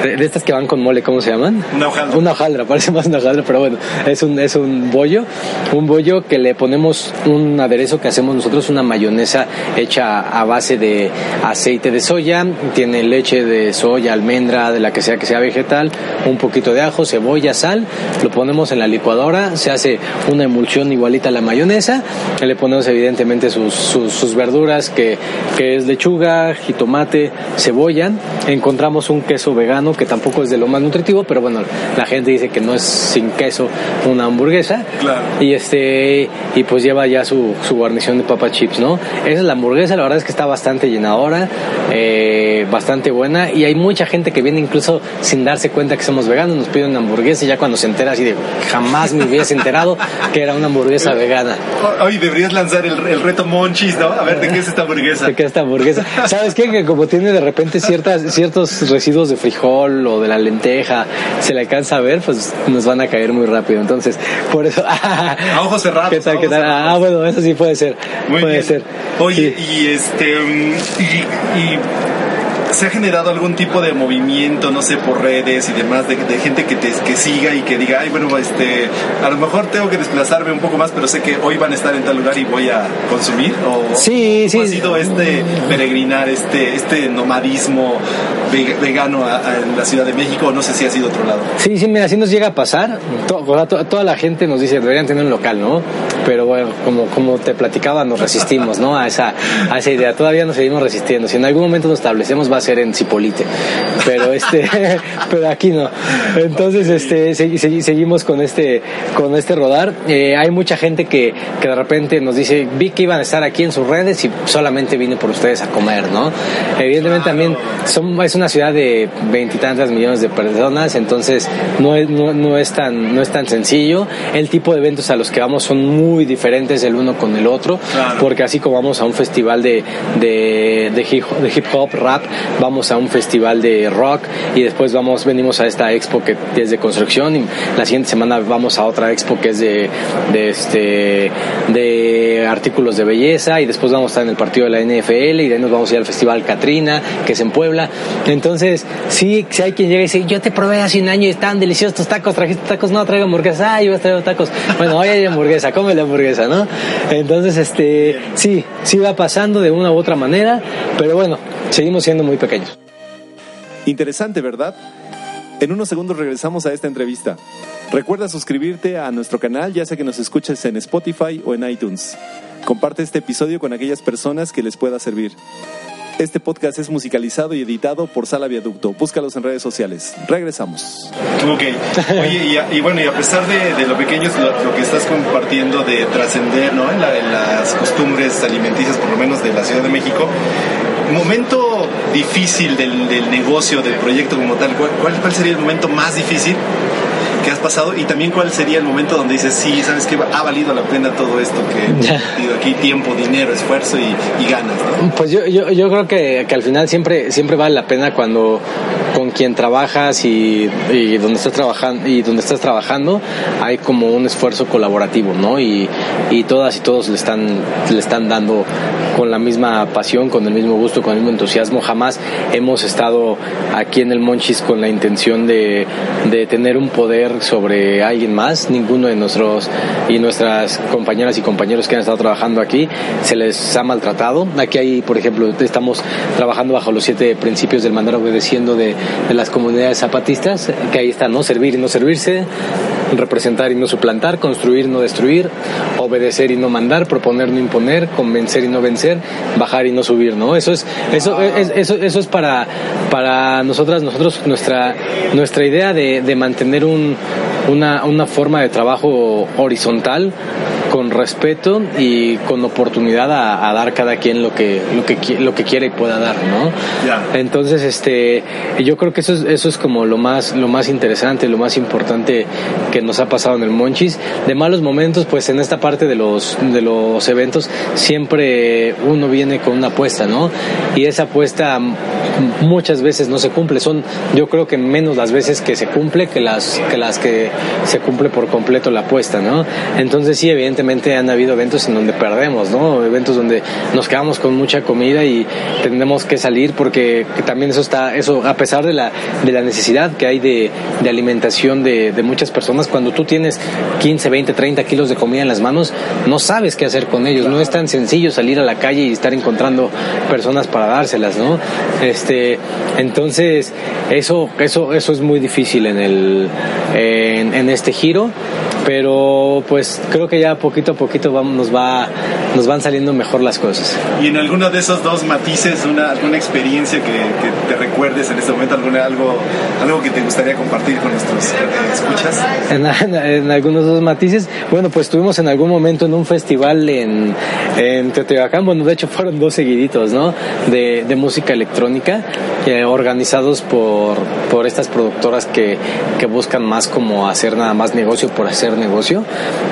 de estas que van con mole, ¿cómo se llaman? Una hojaldra. Una hojaldra, parece más una hojaldra, pero bueno, es un, es un bollo, un bollo que le ponemos un aderezo que hacemos nosotros, una mayonesa hecha a base de aceite de soya, tiene leche de soya, almendra, de la que sea que sea vegetal, un poquito de ajo, cebolla, sal, lo ponemos en la licuadora, se hace una emulsión igualita a la mayonesa, le ponemos evidentemente sus, sus, verduras que, que es lechuga, jitomate, cebolla, encontramos un queso vegano que tampoco es de lo más nutritivo, pero bueno, la gente dice que no es sin queso una hamburguesa. Y este y pues lleva ya su, su guarnición de papa chips, ¿no? Esa es la hamburguesa, la verdad es que está bastante llenadora, eh, bastante buena y hay mucha gente que viene incluso sin darse cuenta que somos veganos, nos piden una hamburguesa y ya cuando se entera así de jamás me hubiese enterado que era una hamburguesa vegana. Hoy deberías lanzar el, reto Monchis, ¿no? A ver, ¿de qué es esta hamburguesa? ¿De qué es esta hamburguesa? ¿Sabes qué? Que como tiene de repente ciertas, ciertos residuos de frijol o de la lenteja, se le alcanza a ver, pues nos van a caer muy rápido. Entonces, por eso... a ojos cerrados. ¿Qué tal, qué tal? Ah, bueno, eso sí puede ser. Muy puede bien. ser. Oye, y este... y, y ¿Se ha generado algún tipo de movimiento, no sé, por redes y demás, de, gente que te que siga y que diga, ay, bueno, este, a lo mejor tengo que desplazarme un poco más, pero sé que hoy van a estar en tal lugar y voy a consumir? ¿O sí, ¿cómo sí. ha sido este peregrinar, este, este nomadismo vegano en la Ciudad de México? No sé si ha sido otro lado. Sí, sí, mira, así nos llega a pasar. toda la gente nos dice, deberían tener un local, ¿no? Pero bueno, como, como te platicaba, nos resistimos, ¿no? A esa, a esa idea. Todavía nos seguimos resistiendo. Si en algún momento nos establecemos, va a ser en Cipolite, pero este, pero aquí no. Entonces, este, seguimos con este, con este rodar. Eh, hay mucha gente que, que de repente nos dice, vi que iban a estar aquí en sus redes y solamente vine por ustedes a comer, ¿no? Evidentemente también son, es una ciudad de veintitantas millones de personas, entonces no es, no, es tan, no es tan sencillo. El tipo de eventos a los que vamos son muy diferentes el uno con el otro, porque así como vamos a un festival de, de, de hip hop, rap, vamos a un festival de rock y después vamos, venimos a esta expo que es de construcción y la siguiente semana vamos a otra expo que es de, de este, de artículos de belleza y después vamos a estar en el partido de la NFL y de ahí nos vamos a ir al festival Katrina, que es en Puebla. Entonces, sí, si hay quien llega y dice, yo te probé hace un año y están deliciosos tus tacos, trajiste tacos, no, traigo hamburguesa, ah, yo traigo tacos. Bueno, hoy hay hamburguesa, come la hamburguesa, ¿no? Entonces, este, sí, sí va pasando de una u otra manera, pero bueno, seguimos siendo muy pequeños. Interesante, ¿verdad? En unos segundos regresamos a esta entrevista. Recuerda suscribirte a nuestro canal, ya sea que nos escuches en Spotify o en iTunes. Comparte este episodio con aquellas personas que les pueda servir. Este podcast es musicalizado y editado por Sala Viaducto. Búscalos en redes sociales. Regresamos. Ok. Oye, y, bueno, y a pesar de, lo pequeño, lo, lo, que estás compartiendo de trascender ¿no? en, las costumbres alimenticias, por lo menos de la Ciudad de México, momento difícil del, del negocio, del proyecto como tal, ¿cuál, ¿cuál sería el momento más difícil que has pasado y también cuál sería el momento donde dices, sí, sabes que ha valido la pena todo esto que he invertido aquí, tiempo, dinero, esfuerzo y, ganas. Pues yo, yo, yo creo que, que, al final siempre, siempre vale la pena cuando con quien trabajas y, y, donde estás trabajando y donde estás trabajando hay como un esfuerzo colaborativo, ¿no? Y, y todas y todos le están, le están dando con la misma pasión, con el mismo gusto, con el mismo entusiasmo. Jamás hemos estado aquí en el Monchis con la intención de, de tener un poder sobre alguien más. Ninguno de nuestros y nuestras compañeras y compañeros que han estado trabajando aquí se les ha maltratado. Aquí hay, por ejemplo, estamos trabajando bajo los siete principios del mandar obedeciendo de, de las comunidades zapatistas, que ahí está, ¿no? Servir y no servirse, representar y no suplantar, construir y no destruir, obedecer y no mandar, proponer no imponer, convencer y no vencer, bajar y no subir, ¿no? Eso es, eso, es, eso, eso es para, para nosotras, nosotros, nuestra, nuestra idea de, de mantener un, una, una forma de trabajo horizontal con respeto y con oportunidad a, dar cada quien lo que lo que lo que quiere y pueda dar no entonces este yo creo que eso es, eso es como lo más lo más interesante lo más importante que nos ha pasado en el Monchis. De malos momentos pues en esta parte de los de los eventos siempre uno viene con una apuesta no y esa apuesta muchas veces no se cumple. Son yo creo que menos las veces que se cumple que las que las que se cumple por completo la apuesta no entonces sí evidentemente evidentemente han habido eventos en donde perdemos, ¿no? Eventos donde nos quedamos con mucha comida y tenemos que salir porque también eso está, eso a pesar de la, de la necesidad que hay de, alimentación de, de muchas personas, cuando tú tienes 15, 20, 30 kilos de comida en las manos, no sabes qué hacer con ellos, no es tan sencillo salir a la calle y estar encontrando personas para dárselas, ¿no? Este, entonces, eso, eso, eso es muy difícil en el, en, en este giro pero pues creo que ya poquito a poquito vamos, nos va nos van saliendo mejor las cosas. Y en alguno de esos dos matices, una, alguna experiencia que, te recuerdes en este momento, alguna, algo, algo que te gustaría compartir con nuestros escuchas. En, algunos dos matices, bueno, pues estuvimos en algún momento en un festival en, en Teotihuacán, bueno, de hecho fueron dos seguiditos, ¿no? De, de música electrónica, eh, organizados por, por estas productoras que, que buscan más como hacer nada más negocio por hacer negocio.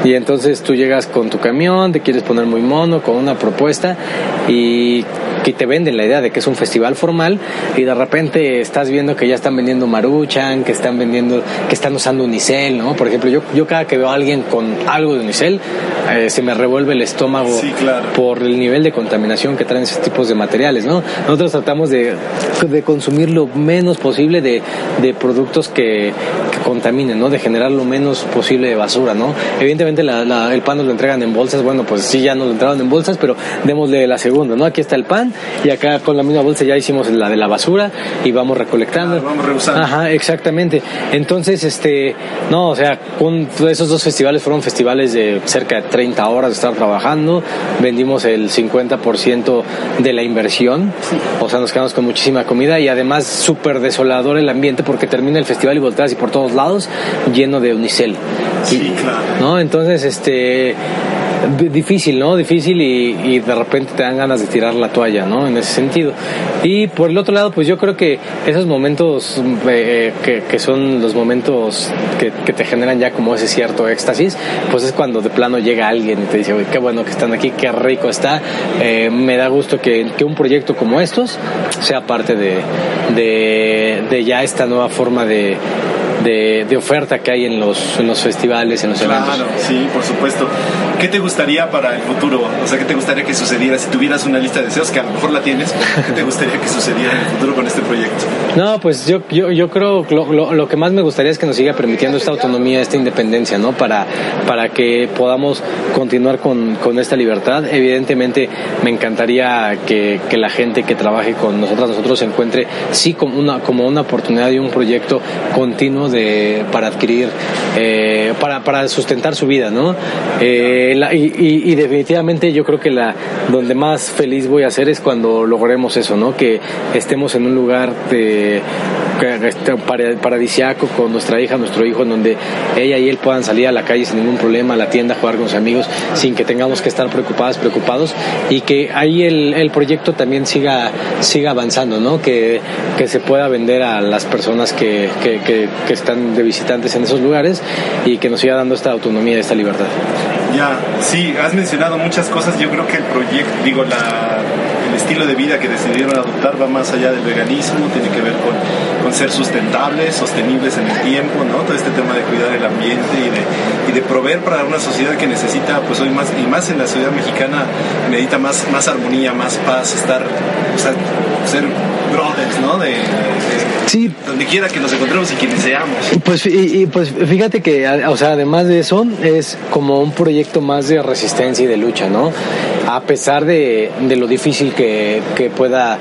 Y entonces tú llegas con tu camión, te quieres poner muy mono, con una propuesta y que te venden la idea de que es un festival formal y de repente estás viendo que ya están vendiendo maruchan, que están vendiendo, que están usando unicel, ¿no? Por ejemplo, yo, yo cada que veo a alguien con algo de unicel, eh, se me revuelve el estómago por el nivel de contaminación que traen esos tipos de materiales, ¿no? Nosotros tratamos de, de consumir lo menos posible de, de productos que, que, contaminen, ¿no? De generar lo menos posible de basura, ¿no? Evidentemente el pan nos lo entregan en bolsas, bueno, pues sí, ya nos lo entregaron en bolsas, pero démosle la segunda, ¿no? Aquí está el pan y acá con la misma bolsa ya hicimos la de la basura y vamos recolectando. vamos reusando. Ajá, exactamente. Entonces, este, no, o sea, con esos dos festivales fueron festivales de cerca de 30 horas de estar trabajando, vendimos el 50% de la inversión, o sea, nos quedamos con muchísima comida y además súper desolador el ambiente porque termina el festival y volteas y por todos lados lleno de unicel. ¿No? Entonces, este difícil, ¿no? Difícil y, de repente te dan ganas de tirar la toalla, ¿no? En ese sentido. Y por el otro lado, pues yo creo que esos momentos eh, que, que, son los momentos que, te generan ya como ese cierto éxtasis, pues es cuando de plano llega alguien y te dice, qué bueno que están aquí, qué rico está. Eh, me da gusto que, que, un proyecto como estos sea parte de, de ya esta nueva forma de de, de, oferta que hay en los, en los festivales, en los claro, eventos. sí, por supuesto. ¿Qué te gustaría para el futuro? O sea, ¿qué te gustaría que sucediera si tuvieras una lista de deseos, que a lo mejor la tienes, ¿qué te gustaría que sucediera en el futuro con este proyecto? No, pues yo, yo, yo creo lo, lo, lo que más me gustaría es que nos siga permitiendo esta autonomía, esta independencia, ¿no? Para, para que podamos continuar con, con esta libertad. Evidentemente me encantaría que, que, la gente que trabaje con nosotros, nosotros se encuentre sí como una, como una oportunidad y un proyecto continuo de, para adquirir, eh, para, sustentar su vida, ¿no? Eh, y, y, y, definitivamente yo creo que la donde más feliz voy a ser es cuando logremos eso, ¿no? Que estemos en un lugar de paradisiaco con nuestra hija, nuestro hijo, en donde ella y él puedan salir a la calle sin ningún problema, a la tienda, a jugar con sus amigos, sin que tengamos que estar preocupadas, preocupados, y que ahí el, el proyecto también siga, siga avanzando, ¿no? Que, que se pueda vender a las personas que, que, que, que están de visitantes en esos lugares y que nos siga dando esta autonomía, esta libertad. Ya, sí, has mencionado muchas cosas. Yo creo que el proyecto, digo, la, el estilo de vida que decidieron adoptar va más allá del veganismo, tiene que ver con, con ser sustentables, sostenibles en el tiempo, ¿no? Todo este tema de cuidar el ambiente y de, y de proveer para una sociedad que necesita, pues hoy más, y más en la ciudad mexicana, necesita más, más armonía, más paz, estar, o sea, ser brothers, ¿no? De, de, sí. donde quiera que nos encontremos y quienes seamos. Pues, y, y, pues fíjate que, o sea, además de eso, es como un proyecto más de resistencia y de lucha, ¿no? A pesar de, de lo difícil que, que pueda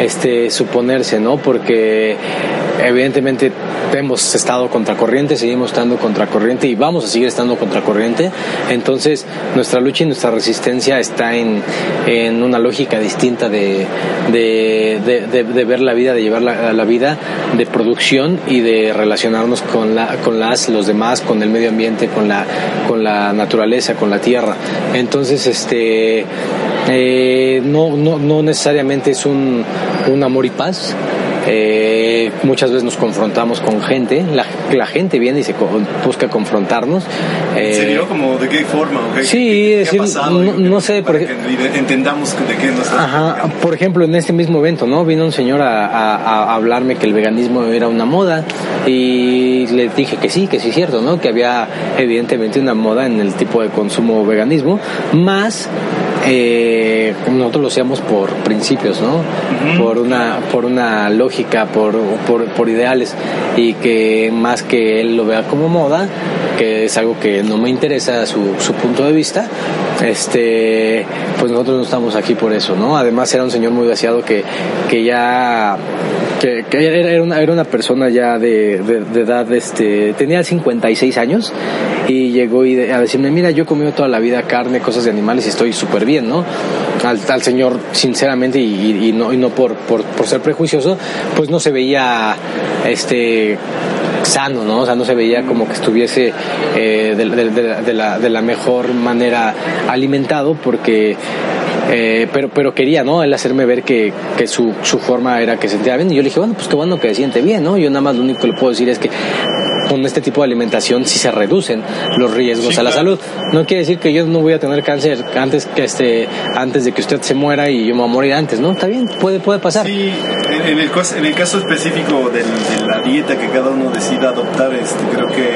este, suponerse, ¿no? Porque evidentemente hemos estado contracorriente, seguimos estando contracorriente y vamos a seguir estando contracorriente. Entonces, nuestra lucha y nuestra resistencia está en, en una lógica distinta de, de, de, ver la vida, de llevar la, la, vida, de producción y de relacionarnos con, la, con las, los demás, con el medio ambiente, con la, con la naturaleza, con la tierra. Entonces, este, eh, no, no, no necesariamente es un, un amor y paz, Eh, muchas veces nos confrontamos con gente, la, la gente viene y se busca confrontarnos. ¿En Eh, serio? ¿Como de qué forma? o qué- sí, qué- qué ha decir, pasado? no- no sé, Para por que entendamos de qué nos Ajá, por ejemplo, en este mismo evento, ¿no? Vino un señor a, a- a hablarme que el veganismo era una moda y le dije que sí, que sí es cierto, ¿no? Que había evidentemente una moda en el tipo de consumo veganismo, más eh, nosotros lo hacíamos por principios, ¿no? Ujú. Por una, por una lógica, por, por, por ideales y que más que él lo vea como moda, que es algo que no me interesa su, su punto de vista, este, pues nosotros no estamos aquí por eso, ¿no? Además era un señor muy vaciado que, que ya que, que era, una, era una persona ya de, de, de edad, este, tenía 56 años y llegó y de- a decirme, mira, yo he comido toda la vida carne, cosas de animales y estoy súper bien, ¿no? Al, al señor, sinceramente, y- y no, y no por, por, por ser prejuicioso, pues no se veía, este, sano, ¿no? O sea, no se veía como que estuviese eh, de, la, mejor manera alimentado porque... eh, pero, pero quería, ¿no? Él hacerme ver que, que su, su forma era que se sentía bien. Y yo le dije, bueno, pues qué bueno que se siente bien, ¿no? Yo nada más lo único que le puedo decir es que con este tipo de alimentación sí se reducen los riesgos Sí, a la claro. salud. No quiere decir que yo no voy a tener cáncer antes que este, antes de que usted se muera y yo me voy a morir antes, ¿no? Está bien, puede, puede pasar. Sí, en, el, en el caso específico del- de la dieta que cada uno decida adoptar, este, creo que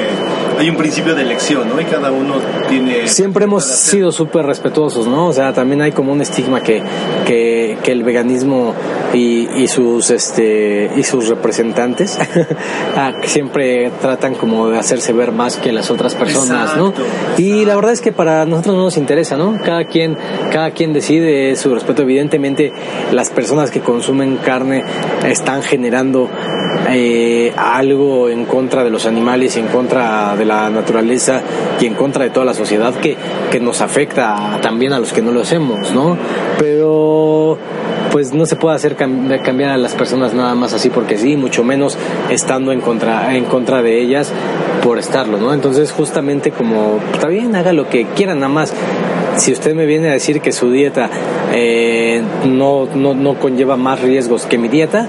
hay un principio de elección, ¿no? Y cada uno tiene... Siempre hemos sido súper respetuosos, ¿no? O sea, también hay como un estigma que, que, que el veganismo y, y sus este y sus representantes ah, que siempre tratan como de hacerse ver más que las otras personas, ¿no? Exacto, Y la verdad es que para nosotros no nos interesa, ¿no? Cada quien, cada quien decide su respeto. Evidentemente, las personas que consumen carne están generando eh, algo en contra de los animales en contra de la naturaleza y en contra de toda la sociedad que, que nos afecta también a los que no lo hacemos, ¿no? Pero pues no se puede hacer cam- cambiar a las personas nada más así porque sí, mucho menos estando en contra, en contra de ellas por estarlo, ¿no? Entonces justamente como, está bien, haga lo que quiera, nada más. Si usted me viene a decir que su dieta eh, no, no, no conlleva más riesgos que mi dieta,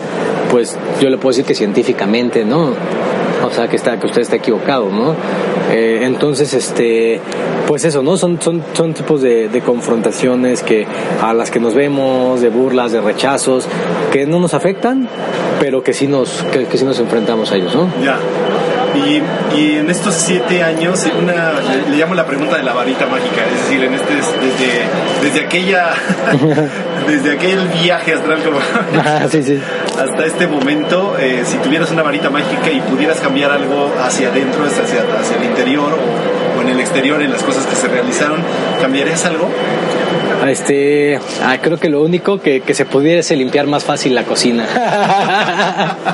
pues yo le puedo decir que científicamente, ¿no? O sea, que, está, que usted está equivocado, ¿no? Eh, entonces, este, pues eso, ¿no? Son, son, son tipos de, de confrontaciones que, a las que nos vemos, de burlas, de rechazos, que no nos afectan, pero que sí nos, que, que sí nos enfrentamos a ellos, ¿no? Ya. Y, y en estos siete años, una, le, le llamo la pregunta de la varita mágica, es decir, en este, desde, desde aquella, desde aquel viaje astral como Ah, sí, sí. Hasta este momento, eh, si tuvieras una varita mágica y pudieras cambiar algo hacia adentro, hacia, el interior o, o en el exterior, en las cosas que se realizaron, ¿cambiarías algo? Este, ah, creo que lo único que, que se pudiera es limpiar más fácil la cocina.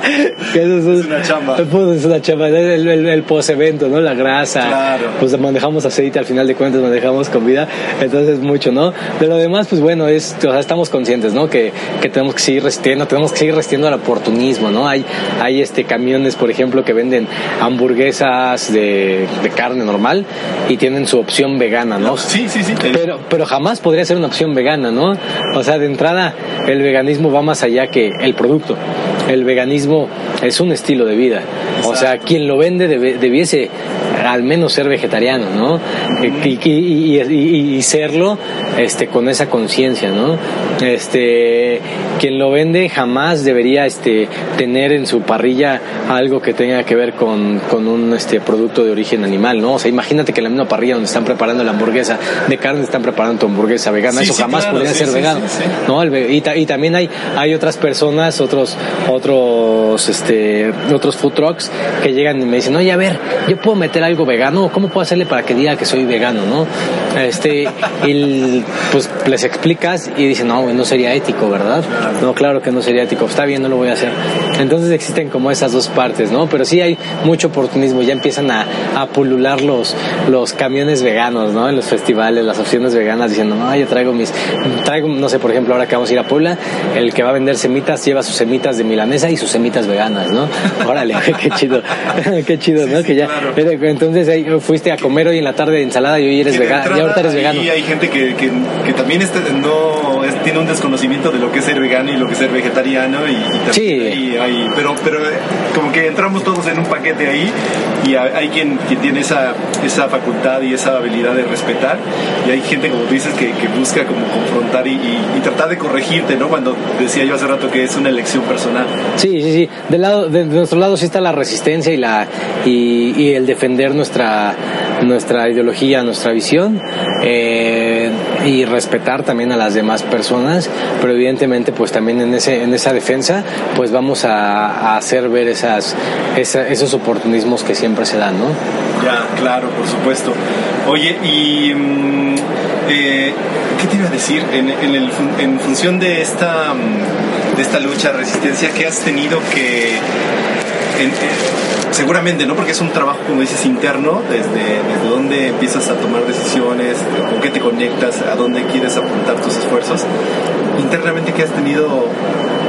Que eso Es una chamba. Pues es una chamba, el, el, el post-evento, ¿no? La grasa. Claro. Pues manejamos aceite, al final de cuentas manejamos comida, entonces mucho, ¿no? De lo demás, pues bueno, es, o sea, estamos conscientes, ¿no? Que, que tenemos que seguir resistiendo, tenemos que seguir resistiendo al oportunismo, ¿no? Hay, hay este camiones, por ejemplo, que venden hamburguesas de, de carne normal y tienen su opción vegana, ¿no? Sí, sí, sí. Pero, pero jamás podría ser una opción vegana, ¿no? O sea, de entrada, el veganismo va más allá que el producto. El veganismo es un estilo de vida. O sea, quien lo vende debe- debiese al menos ser vegetariano, ¿no? Y, y- y- y- y serlo este, con esa conciencia, ¿no? Este, quien lo vende jamás debería este, tener en su parrilla algo que tenga que ver con, con un este, producto de origen animal, ¿no? O sea, imagínate que en la misma parrilla donde están preparando la hamburguesa de carne están preparando tu hamburguesa vegana. Sí, Eso sí, jamás claro, podría sí, ser vegano. ¿no? Y también hay, hay otras personas, otros, otros, este, otros food trucks que llegan y me dicen, oye, a ver, yo puedo meter algo vegano, ¿cómo puedo hacerle para que diga que soy vegano, no? Este, y pues les explicas y dicen, no, no sería ético, ¿verdad? No, claro que no sería ético, está bien, no lo voy a hacer. Entonces existen como esas dos partes, ¿no? Pero sí hay mucho oportunismo, ya empiezan a, a pulular los, los camiones veganos, ¿no? En los festivales, las opciones veganas diciendo, no, yo traigo mis, traigo, no sé, por ejemplo, ahora que vamos a ir a Puebla, el que va a vender semitas lleva sus semitas de milanesa y sus semitas veganas, ¿no? Órale, qué chido, qué chido, ¿no? Sí, que ya, claro. entonces ahí fuiste a comer hoy en la tarde ensalada y hoy eres vegano. Y ahorita eres vegano. ahí hay gente que, que, que también este, no es- tiene un desconocimiento de lo que es ser vegano y lo que es ser vegetariano. Y, y Sí. hay- pero, pero eh, como que entramos todos en un paquete ahí y hay, quien, quien tiene esa, esa facultad y esa habilidad de respetar. Y hay gente, como dices, que, que busca como confrontar y, y- y tratar de corregirte, ¿no? Cuando decía yo hace rato que es una elección personal. Sí, sí, sí. Del lado, de, nuestro lado sí está la resistencia y la y, y el defender nuestra nuestra ideología, nuestra visión eh, y respetar también a las demás personas, pero evidentemente pues también en ese en esa defensa pues vamos a, a hacer ver esas, esa- esos oportunismos que siempre se dan, ¿no? Ya, claro, por supuesto. Oye, y mm, eh, ¿qué te iba a decir? En, función de esta, mm, de esta lucha, resistencia, ¿qué has tenido que... en- seguramente, ¿no? Porque es un trabajo, como dices, interno, desde, desde dónde empiezas a tomar decisiones, con qué te conectas, a dónde quieres apuntar tus esfuerzos. Internamente, ¿qué has tenido,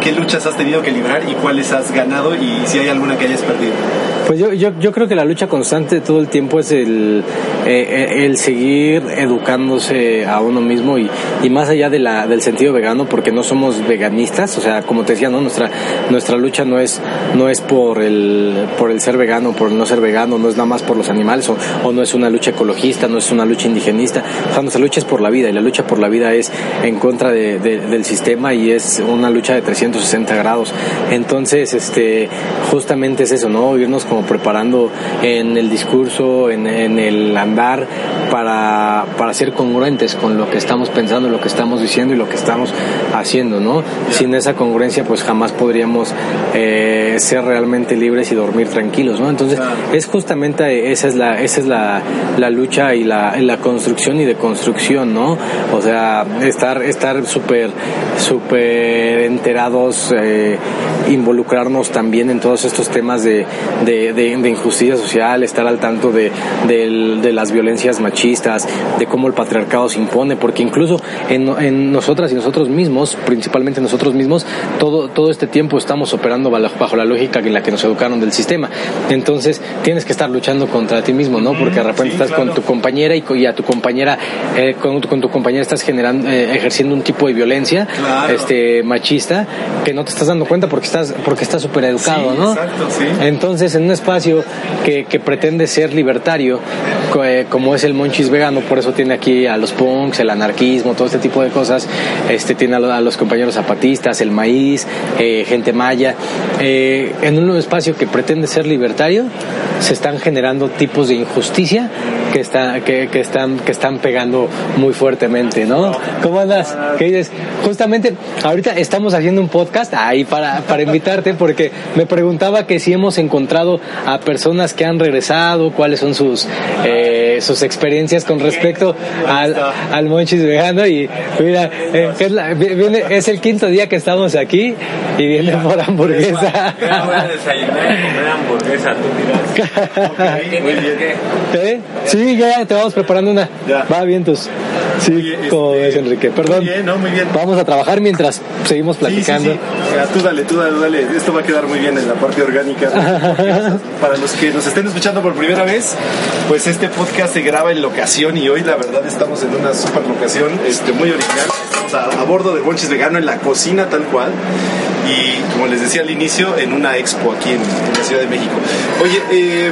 qué luchas has tenido que librar y cuáles has ganado y si hay alguna que hayas perdido? Pues yo, yo, yo creo que la lucha constante todo el tiempo es el, eh, eh, el seguir educándose a uno mismo y, y más allá de la, del sentido vegano, porque no somos veganistas, o sea, como te decía, ¿no? nuestra, nuestra lucha no es, no es por, el, por el ser vegano, por no ser vegano, no es nada más por los animales o, no es una lucha ecologista, no es una lucha indigenista, o sea, nuestra lucha es por la vida y la lucha por la vida es en contra de- de- del sistema y es una lucha de 360 grados. Entonces, este, justamente es eso, ¿no? Irnos como preparando en el discurso, en, en el andar, para, para ser congruentes con lo que estamos pensando, lo que estamos diciendo y lo que estamos haciendo, ¿no? Sin esa congruencia, pues jamás podríamos eh, ser realmente libres y dormir tranquilos, ¿no? Entonces, Claro. es justamente esa es la, esa es la, la lucha y la, la construcción y deconstrucción, ¿no? O sea, estar, estar súper, súper enterados, eh, involucrarnos también en todos estos temas de, de, de- de injusticia social, estar al tanto de, de las violencias machistas, de cómo el patriarcado se impone, porque incluso en, en nosotras y nosotros mismos, principalmente nosotros mismos, todo, todo este tiempo estamos operando bajo, bajo la lógica en la que nos educaron del sistema. Entonces, tienes que estar luchando contra ti mismo, ¿no? Porque de repente sí, estás claro. con tu compañera y, a tu compañera, eh, con, con tu compañera estás generando, eh, ejerciendo un tipo de violencia Claro. este machista que no te estás dando cuenta porque estás porque estás súper educado, Sí, ¿no? exacto, sí. Entonces, en un espacio que, que pretende ser libertario, eh, como es el Monchis vegano, por eso tiene aquí a los punks, el anarquismo, todo este tipo de cosas, este tiene a los compañeros zapatistas, el maíz, eh, gente maya, eh, en un espacio que pretende ser libertario, se están generando tipos de injusticia que, está, que, que están, que están pegando muy fuertemente, ¿no? ¿Cómo andas? ¿Qué dices? Justamente, ahorita estamos haciendo un podcast ahí para, para invitarte porque me preguntaba que si hemos encontrado a personas que han regresado, cuáles son sus, eh, sus experiencias con respecto al, al Monchis vegano y mira, eh, es, la- viene, es el quinto día que estamos aquí y viene por hamburguesa. Ya voy a desayunar y comer hamburguesa, tú dirás. ¿Eh? Sí, ya te vamos preparando una. Ya. Va vientos. Sí, Oye, como este, ves, Enrique. Perdón. Muy bien, ¿no? Muy bien. Vamos a trabajar mientras seguimos platicando. Sí, sí, sí. Ya, tú dale, tú dale, dale. Esto va a quedar muy bien en la parte orgánica. Para los que nos estén escuchando por primera vez, pues este podcast se graba en locación y hoy la verdad estamos en una super locación este, muy original. Estamos a, a bordo de Bonches Vegano en la cocina tal cual. Y como les decía al inicio, en una expo aquí en, en la Ciudad de México. Oye, eh,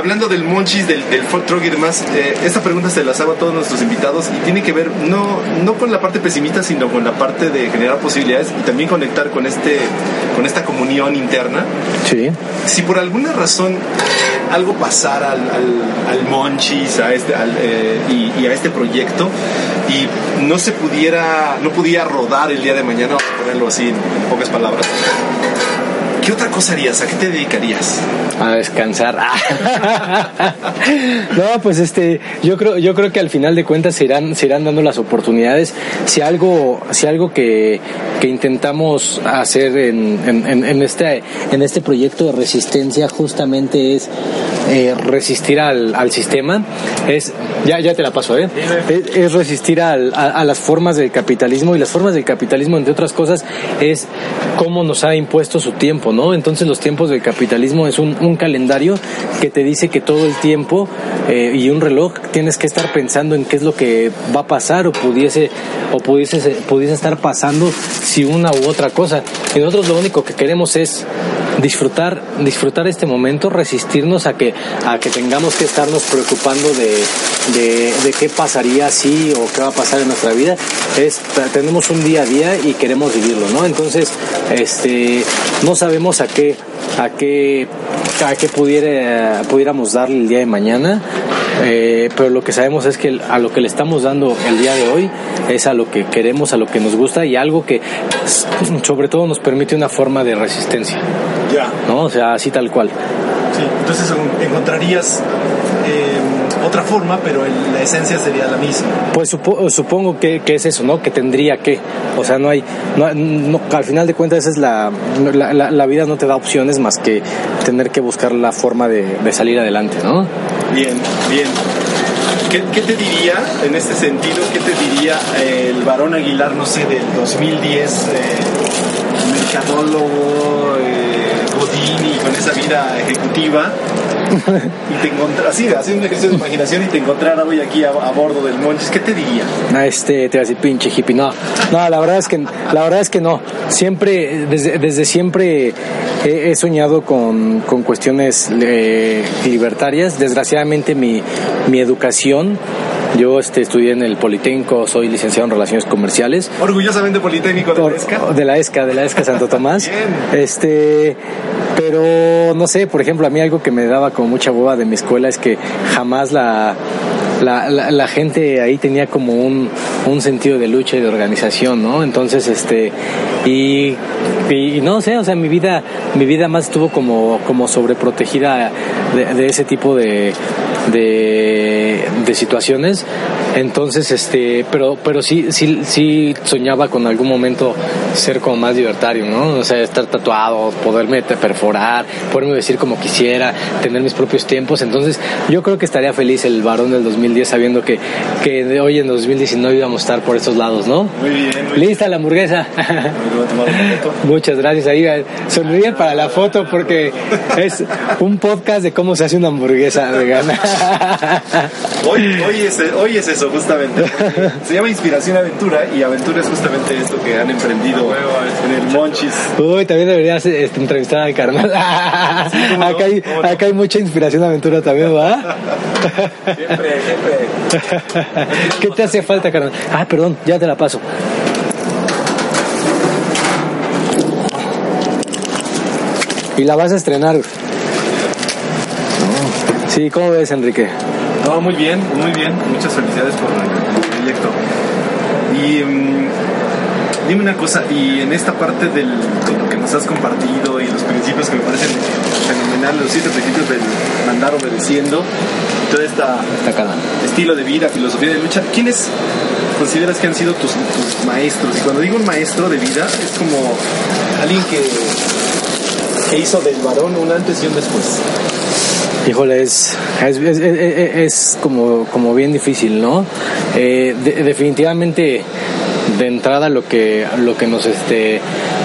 hablando del monchis, del, del food truck y demás, eh, esta pregunta se las hago a todos nuestros invitados y tiene que ver no, no con la parte pesimista, sino con la parte de generar posibilidades y también conectar con, este, con esta comunión interna. Sí. Si por alguna razón algo pasara al, al, al monchis a este, al, eh, y, y a este proyecto y no se pudiera, no pudiera rodar el día de mañana, vamos a ponerlo así en pocas palabras, ¿qué otra cosa harías? ¿A qué te dedicarías? A descansar. no, pues este, yo creo, yo creo que al final de cuentas se irán, se irán dando las oportunidades. Si algo, si algo que, que intentamos hacer en, en, en- en este, en este proyecto de resistencia justamente es eh, resistir al, al sistema, es, ya, ya te la paso, ¿eh? Es, es resistir al- a, a las formas del capitalismo y las formas del capitalismo, entre otras cosas, es cómo nos ha impuesto su tiempo, ¿no? ¿no? Entonces los tiempos del capitalismo es un, calendario que te dice que todo el tiempo eh, y un reloj tienes que estar pensando en qué es lo que va a pasar o pudiese o pudiese, pudiese estar pasando si una u otra cosa. Y nosotros lo único que queremos es disfrutar, disfrutar este momento, resistirnos a que, a que tengamos que estarnos preocupando de, de, qué pasaría si o qué va a pasar en nuestra vida. Es, tenemos un día a día y queremos vivirlo, ¿no? Entonces, este, no sabemos a qué, a qué, a qué pudiera, pudiéramos darle el día de mañana. Eh, pero lo que sabemos es que a lo que le estamos dando el día de hoy es a lo que queremos, a lo que nos gusta y algo que sobre todo nos permite una forma de resistencia. Ya. ¿No? O sea, así tal cual. Sí, entonces encontrarías otra forma, pero el- la esencia sería la misma. Pues supo- supongo que, que es eso, ¿no? Que tendría que. O sea, no hay. No, no- al final de cuentas, esa es la, la, la- la vida no te da opciones más que tener que buscar la forma de, de salir adelante, ¿no? Bien, bien. ¿Qué, qué te diría en este sentido? ¿Qué te diría el varón Aguilar, no sé, del 2010, eh, mercadólogo, eh, Godín y con esa vida ejecutiva? y te encontrara, así, haciendo un ejercicio de imaginación y te encontrara hoy aquí a, bordo del Monchis, ¿qué te diría? Ah, Este, te voy a decir pinche hippie, no, no, la verdad es que, la verdad es que no. Siempre, desde, desde siempre he, he soñado con, con cuestiones eh, libertarias. Desgraciadamente mi, mi educación, yo este, estudié en el Politécnico, soy licenciado en Relaciones Comerciales. Orgullosamente Politécnico de Por- Huesca. de la ESCA, de la ESCA Santo Tomás. Bien. Este, pero no sé, por ejemplo, a mí algo que me daba como mucha boba de mi escuela es que jamás la, la, la, la gente ahí tenía como un, un sentido de lucha y de organización, ¿no? Entonces, este, y, y, no sé, o sea, mi vida, mi vida más estuvo como, como sobreprotegida de, de ese tipo de, de situaciones. Entonces, este, pero, pero sí, sí, sí soñaba con algún momento ser como más libertario, ¿no? O sea, estar tatuado, poderme perforar, poderme vestir como quisiera, tener mis propios tiempos. Entonces, yo creo que estaría feliz el varón del 2010 sabiendo que, que de hoy en 2019 íbamos a estar por estos lados, ¿no? Muy bien, muy bien. Lista la hamburguesa. Muchas gracias. Ahí eh, sonríe para la foto porque es un podcast de cómo se hace una hamburguesa vegana. Hoy, hoy, es, hoy es eso, justamente. Se llama Inspiración Aventura y Aventura es justamente esto que han emprendido en el Monchis. Uy, también deberías este, entrevistar al carnal. acá, hay, no. acá hay mucha inspiración aventura también, ¿va? Siempre, siempre. ¿Qué te hace falta, carnal? Ah, perdón, ya te la paso. Y la vas a estrenar. Sí, ¿cómo ves, Enrique? No, muy bien, muy bien. Muchas felicidades por el proyecto. Y mm, dime una cosa, y en esta parte del, de lo que nos has compartido y los principios que me parecen fenomenales, los siete principios del mandar obedeciendo, todo este Está cara. estilo de vida, filosofía de lucha, ¿quiénes consideras que han sido tus, tus maestros? Y cuando digo un maestro de vida, es como alguien que, que hizo del varón un antes y un después. Híjole, es, es, es- como, como bien difícil, ¿no? Eh, de- definitivamente, de entrada, lo que, lo que nos este,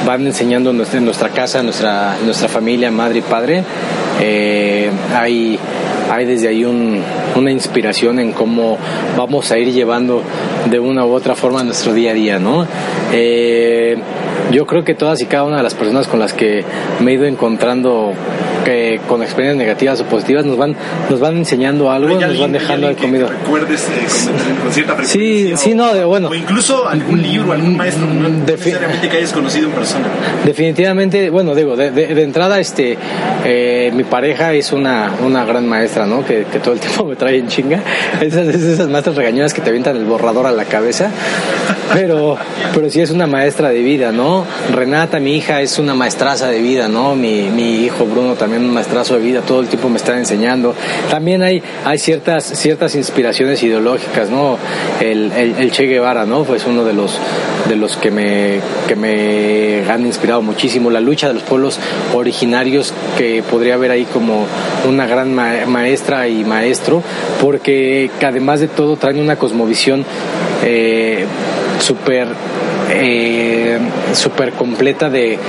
van enseñando en nuestra, en nuestra casa, nuestra, nuestra familia, madre y padre, eh, hay, hay desde ahí un- una inspiración en cómo vamos a ir llevando de una u otra forma nuestro día a día, ¿no? Eh, yo creo que todas y cada una de las personas con las que me he ido encontrando que con experiencias negativas o positivas nos van nos van enseñando algo, nos alguien- van dejando alguien comido. recuerdes eh, con, con cierta Sí, frecuencia. sí, o- no, de- bueno. O incluso algún libro, algún maestro, no necesariamente que hayas conocido en persona. Definitivamente, bueno, digo, de, de- de entrada, este, eh, mi pareja es una, una gran maestra, ¿no? Que, que todo el tiempo me trae en chinga. Esas esas maestras regañonas que te avientan el borrador a la cabeza. Pero, pero sí es una maestra de vida, ¿no? Renata, mi hija, es una maestraza de vida, ¿no? Mi, mi hijo Bruno también un maestrazo de vida, todo el tiempo me está enseñando. También hay, hay ciertas, ciertas inspiraciones ideológicas, ¿no? El, Che Guevara, ¿no? Pues uno de los, de los que me, que me han inspirado muchísimo. La lucha de los pueblos originarios, que podría haber ahí como una gran ma- maestra y maestro, porque que además de todo traen una cosmovisión eh, súper eh, súper completa de,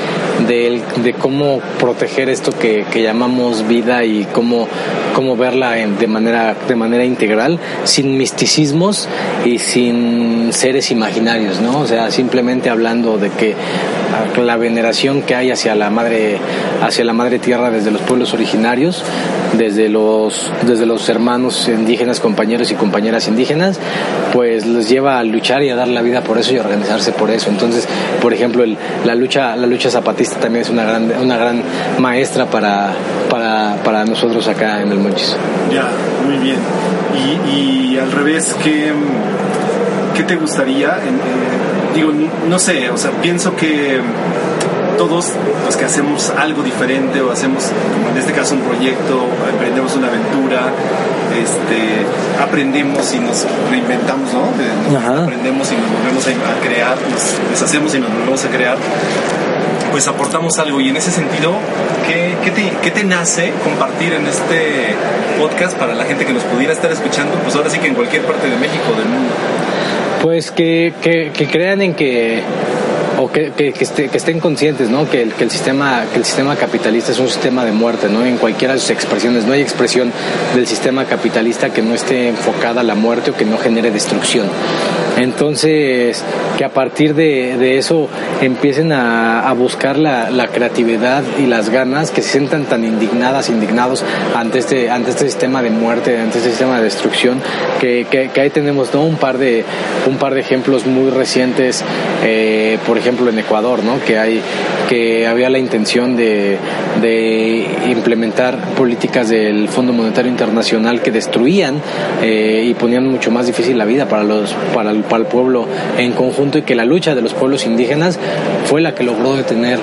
de, cómo proteger esto que, que, llamamos vida y cómo, cómo verla de, manera, de manera integral, sin misticismos y sin seres imaginarios, ¿no? O sea, simplemente hablando de que la veneración que hay hacia la madre hacia la madre tierra desde los pueblos originarios desde los desde los hermanos indígenas compañeros y compañeras indígenas pues les lleva a luchar y a dar la vida por eso y organizarse por eso entonces por ejemplo la lucha la lucha zapatista también es una gran una gran maestra para para, para nosotros acá en el Monchis ya muy bien y, y al revés que ¿qué te gustaría? Eh, digo, no sé, o sea, pienso que todos los que hacemos algo diferente o hacemos, como en este caso, un proyecto, emprendemos una aventura, este, aprendemos y nos reinventamos, ¿no? aprendemos y nos volvemos a, crear, nos deshacemos y nos volvemos a crear, pues aportamos algo. Y en ese sentido, ¿qué, qué, te, ¿qué, te, nace compartir en este podcast para la gente que nos pudiera estar escuchando? Pues ahora sí que en cualquier parte de México, del mundo. Pues que, que, que crean en que o que, que, que, estén conscientes, ¿no? Que el, que el sistema que el sistema capitalista es un sistema de muerte, ¿no? En cualquiera de sus expresiones, no hay expresión del sistema capitalista que no esté enfocada a la muerte o que no genere destrucción. Entonces, que a partir de, de eso empiecen a, a buscar la, la, creatividad y las ganas, que se sientan tan indignadas, indignados ante este, ante este sistema de muerte, ante este sistema de destrucción, que, que, ahí tenemos ¿no? un, par de, un par de ejemplos muy recientes, eh, por ejemplo en Ecuador, ¿no? que, hay, que había la intención de, implementar políticas del Fondo Monetario Internacional que destruían eh, y ponían mucho más difícil la vida para los para el pueblo en conjunto y que la lucha de los pueblos indígenas fue la que logró detener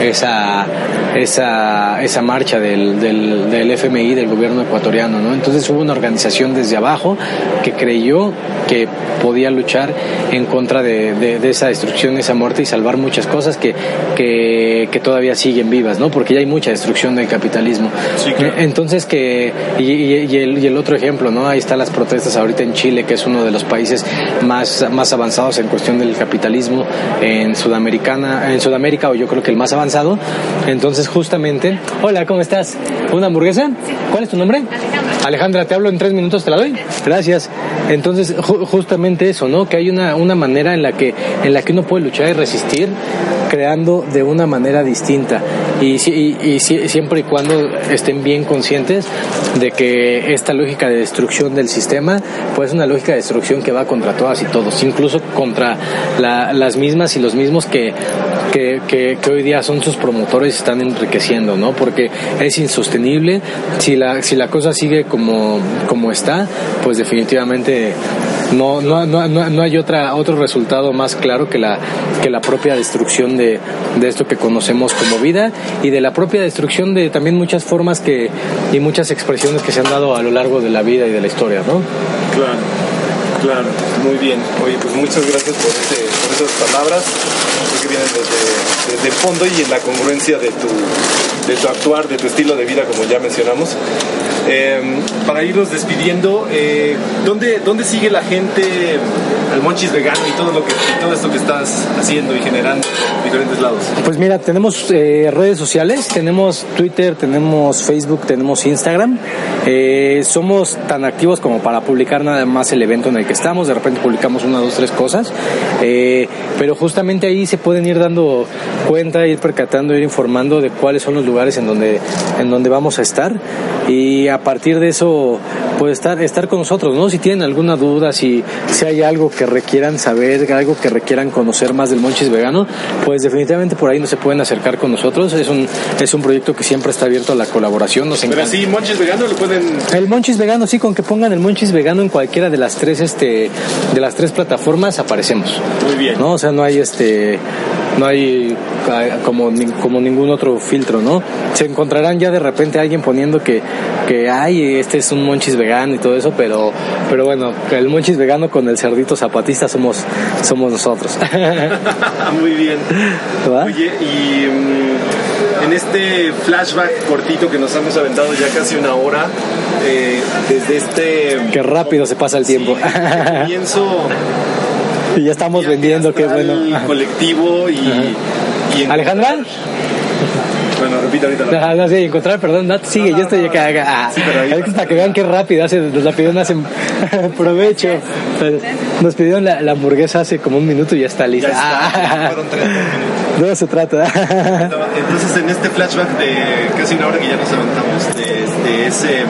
esa, esa, esa marcha del, del, del, FMI, del gobierno ecuatoriano. ¿no? Entonces hubo una organización desde abajo que creyó que podía luchar en contra de, de, de esa destrucción, esa muerte y salvar muchas cosas que, que, que, todavía siguen vivas, ¿no? porque ya hay mucha destrucción del capitalismo. Sí, claro. Entonces, que, y, y, y, el, y el otro ejemplo, ¿no? ahí están las protestas ahorita en Chile, que es uno de los países más, más avanzados en cuestión del capitalismo en Sudamericana, en Sudamérica, o yo creo que el más avanzado. Entonces, justamente, hola, ¿cómo estás? ¿Una hamburguesa? ¿Cuál es tu nombre? Alejandra. Alejandra, te hablo en tres minutos, ¿te la doy? Gracias. Entonces, ju justamente eso, ¿no? Que hay una, una manera en la que, en la que uno puede luchar y resistir creando de una manera distinta y, y, y, siempre y cuando estén bien conscientes de que esta lógica de destrucción del sistema pues es una lógica de destrucción que va contra todas y todos, incluso contra la, las mismas y los mismos que, que, que, que, hoy día son sus promotores y están enriqueciendo, ¿no? Porque es insostenible, si la, si la cosa sigue como, como está, pues definitivamente no, no, no, no, hay otra, otro resultado más claro que la, que la propia destrucción de, de esto que conocemos como vida y de la propia destrucción de también muchas formas que, y muchas expresiones que se han dado a lo largo de la vida y de la historia, ¿no? Claro, claro, muy bien. Oye, pues muchas gracias por, ese, por esas palabras que vienen desde, desde el fondo y en la congruencia de tu, de tu actuar, de tu estilo de vida, como ya mencionamos. Eh, para irnos despidiendo, eh, ¿dónde, ¿dónde sigue la gente al Monchis vegano y todo lo que todo esto que estás haciendo y generando por diferentes lados? Pues mira, tenemos eh, redes sociales, tenemos Twitter, tenemos Facebook, tenemos Instagram. Eh, somos tan activos como para publicar nada más el evento en el que estamos. De repente publicamos una, dos, tres cosas. Pero justamente ahí se pueden ir dando cuenta, ir percatando, ir informando de cuáles son los lugares en donde, en donde vamos a estar. Y a partir de eso, pues estar, estar con nosotros, ¿no? Si tienen alguna duda, si, si hay algo que requieran saber, algo que requieran conocer más del Monchis vegano, pues definitivamente por ahí no se pueden acercar con nosotros. Es un, es un proyecto que siempre está abierto a la colaboración. Nos Pero sí, Monchis vegano lo pueden. El Monchis vegano, sí, con que pongan el Monchis vegano en cualquiera de las tres, este, de las tres plataformas aparecemos. Muy bien. ¿No? O sea, no hay este, no hay como, como ningún otro filtro, ¿no? Se encontrarán ya de repente alguien poniendo que, que ay, este es un monchis vegano y todo eso, pero, pero bueno, el monchis vegano con el cerdito zapatista somos, somos nosotros. Muy bien. ¿Va? Oye, y um, en este flashback cortito que nos hemos aventado ya casi una hora, eh, desde este... Qué rápido se pasa el tiempo. Sí, comienzo... Y ya estamos vendiendo, qué bueno. colectivo y, y ¿Alejandra? Bueno, repito ahorita. La... Ah, no, sí, encontrar, perdón, no, sigue, yo estoy acá. Ah, Sí, pero ahí- ahorita para que vean qué rápido hace, los la pidieron hace provecho. Nos pidieron la, la hamburguesa hace como un minuto y ya está Ya lista. está, Ah, fueron tres minutos. de eso se trata. Entonces, en este flashback de casi una hora que ya nos aventamos, desde ese,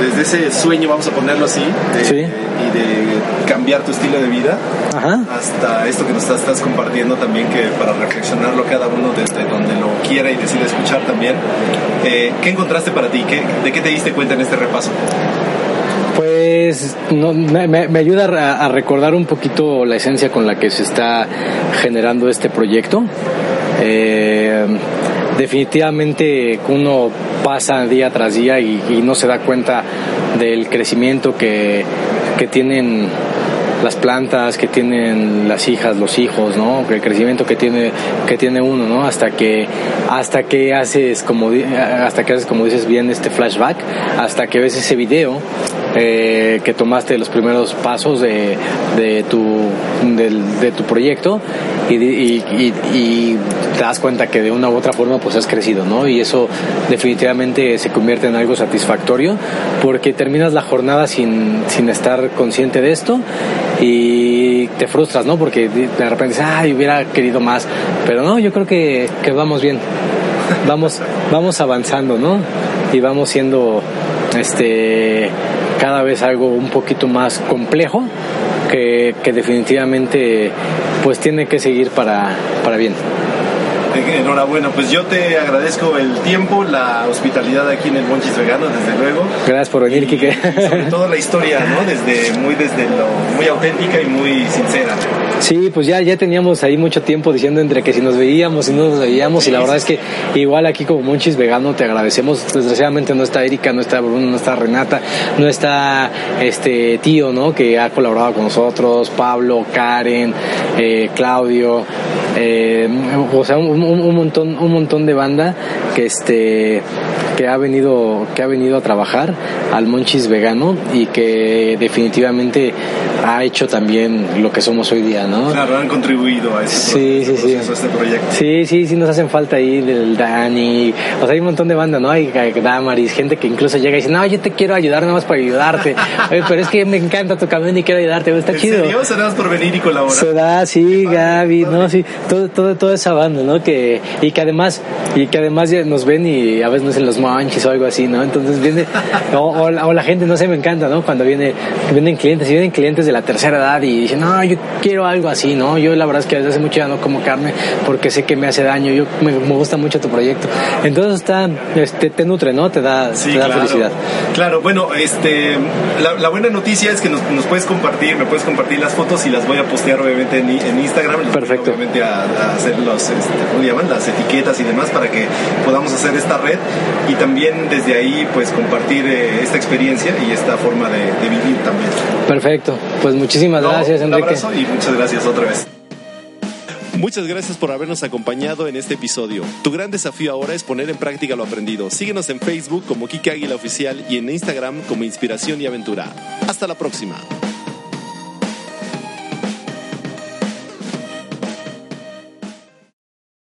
desde ese sueño, vamos a ponerlo así, de- Sí. y de cambiar tu estilo de vida, Ajá. hasta esto que nos estás, estás compartiendo también, que para reflexionarlo cada uno desde donde lo quiera y decida escuchar también. Eh, ¿Qué encontraste para ti? ¿Qué, ¿De qué te diste cuenta en este repaso? Pues no, me, me- me ayuda a, a recordar un poquito la esencia con la que se está generando este proyecto. Eh, definitivamente uno pasa día tras día y, no se da cuenta del crecimiento que, que tienen las plantas que tienen las hijas, los hijos, ¿no? El crecimiento que tiene que tiene uno, ¿no? Hasta que hasta que haces como hasta que haces como dices bien este flashback, hasta que ves ese video eh, que tomaste los primeros pasos de, de tu del- de tu proyecto y, y, y- te das cuenta que de una u otra forma pues has crecido, ¿no? Y eso definitivamente se convierte en algo satisfactorio porque terminas la jornada sin, sin estar consciente de esto y te frustras, ¿no? Porque de de repente dices, ay, hubiera querido más, pero no, yo creo que, que vamos bien, vamos, vamos avanzando, ¿no? Y vamos siendo, este, cada vez algo un poquito más complejo que, que definitivamente, pues tiene que seguir para, para bien. Enhorabuena, pues yo te agradezco el tiempo, la hospitalidad aquí en el Monchis Vegano, desde luego. Gracias por venir, Quique. sobre todo la historia, ¿no? Desde muy desde lo muy auténtica y muy sincera. Sí, pues ya, ya teníamos ahí mucho tiempo diciendo entre que si nos veíamos y no nos veíamos y la verdad es que igual aquí como Monchis Vegano te agradecemos. Desgraciadamente no está Erika, no está Bruno, no está Renata, no está este tío, ¿no? Que ha colaborado con nosotros, Pablo, Karen, eh, Claudio, eh, o sea, un, un- un montón, un montón de banda que este que ha venido que ha venido a trabajar al Monchis Vegano y que definitivamente ha hecho también lo que somos hoy día, ¿no? Claro, han contribuido a este, Sí, sí, sí. proceso, a este proyecto. Sí, sí, sí, nos hacen falta ahí del Dani. O sea, hay un montón de banda, ¿no? Hay Damaris, gente que incluso llega y dice, no, yo te quiero ayudar nada más para ayudarte. Oye, pero es que me encanta tu camión y quiero ayudarte. Está ¿En chido. serio? ¿Serás por venir y colaborar? Se da, sí, Gaby, no, sí, todo, todo, toda esa banda, ¿no? Que, y que además, y que además ya nos ven y a veces nos en los manches o algo así, ¿no? Entonces viene, o, o la, o la gente, no sé, me encanta, ¿no? Cuando viene, vienen clientes, y vienen clientes de la tercera edad y dicen, no, yo quiero algo así, ¿no? Yo la verdad es que desde hace mucho ya no como carne porque sé que me hace daño, yo me, me gusta mucho tu proyecto. Entonces está, este, te nutre, ¿no? Te da, Sí, te da claro. felicidad. Claro, bueno, este, la, la buena noticia es que nos, nos puedes compartir, me puedes compartir las fotos y las voy a postear obviamente en, en Instagram. Perfecto. Obviamente a, a hacer los, este, ¿cómo le llaman? Las etiquetas y demás para que podamos hacer esta red y también desde ahí pues compartir eh, esta experiencia y esta forma de, de vivir también. Perfecto. Pues muchísimas No, gracias, un Enrique. abrazo y muchas gracias otra vez. Muchas gracias por habernos acompañado en este episodio. Tu gran desafío ahora es poner en práctica lo aprendido. Síguenos en Facebook como Kike Águila Oficial y en Instagram como Inspiración y Aventura. Hasta la próxima.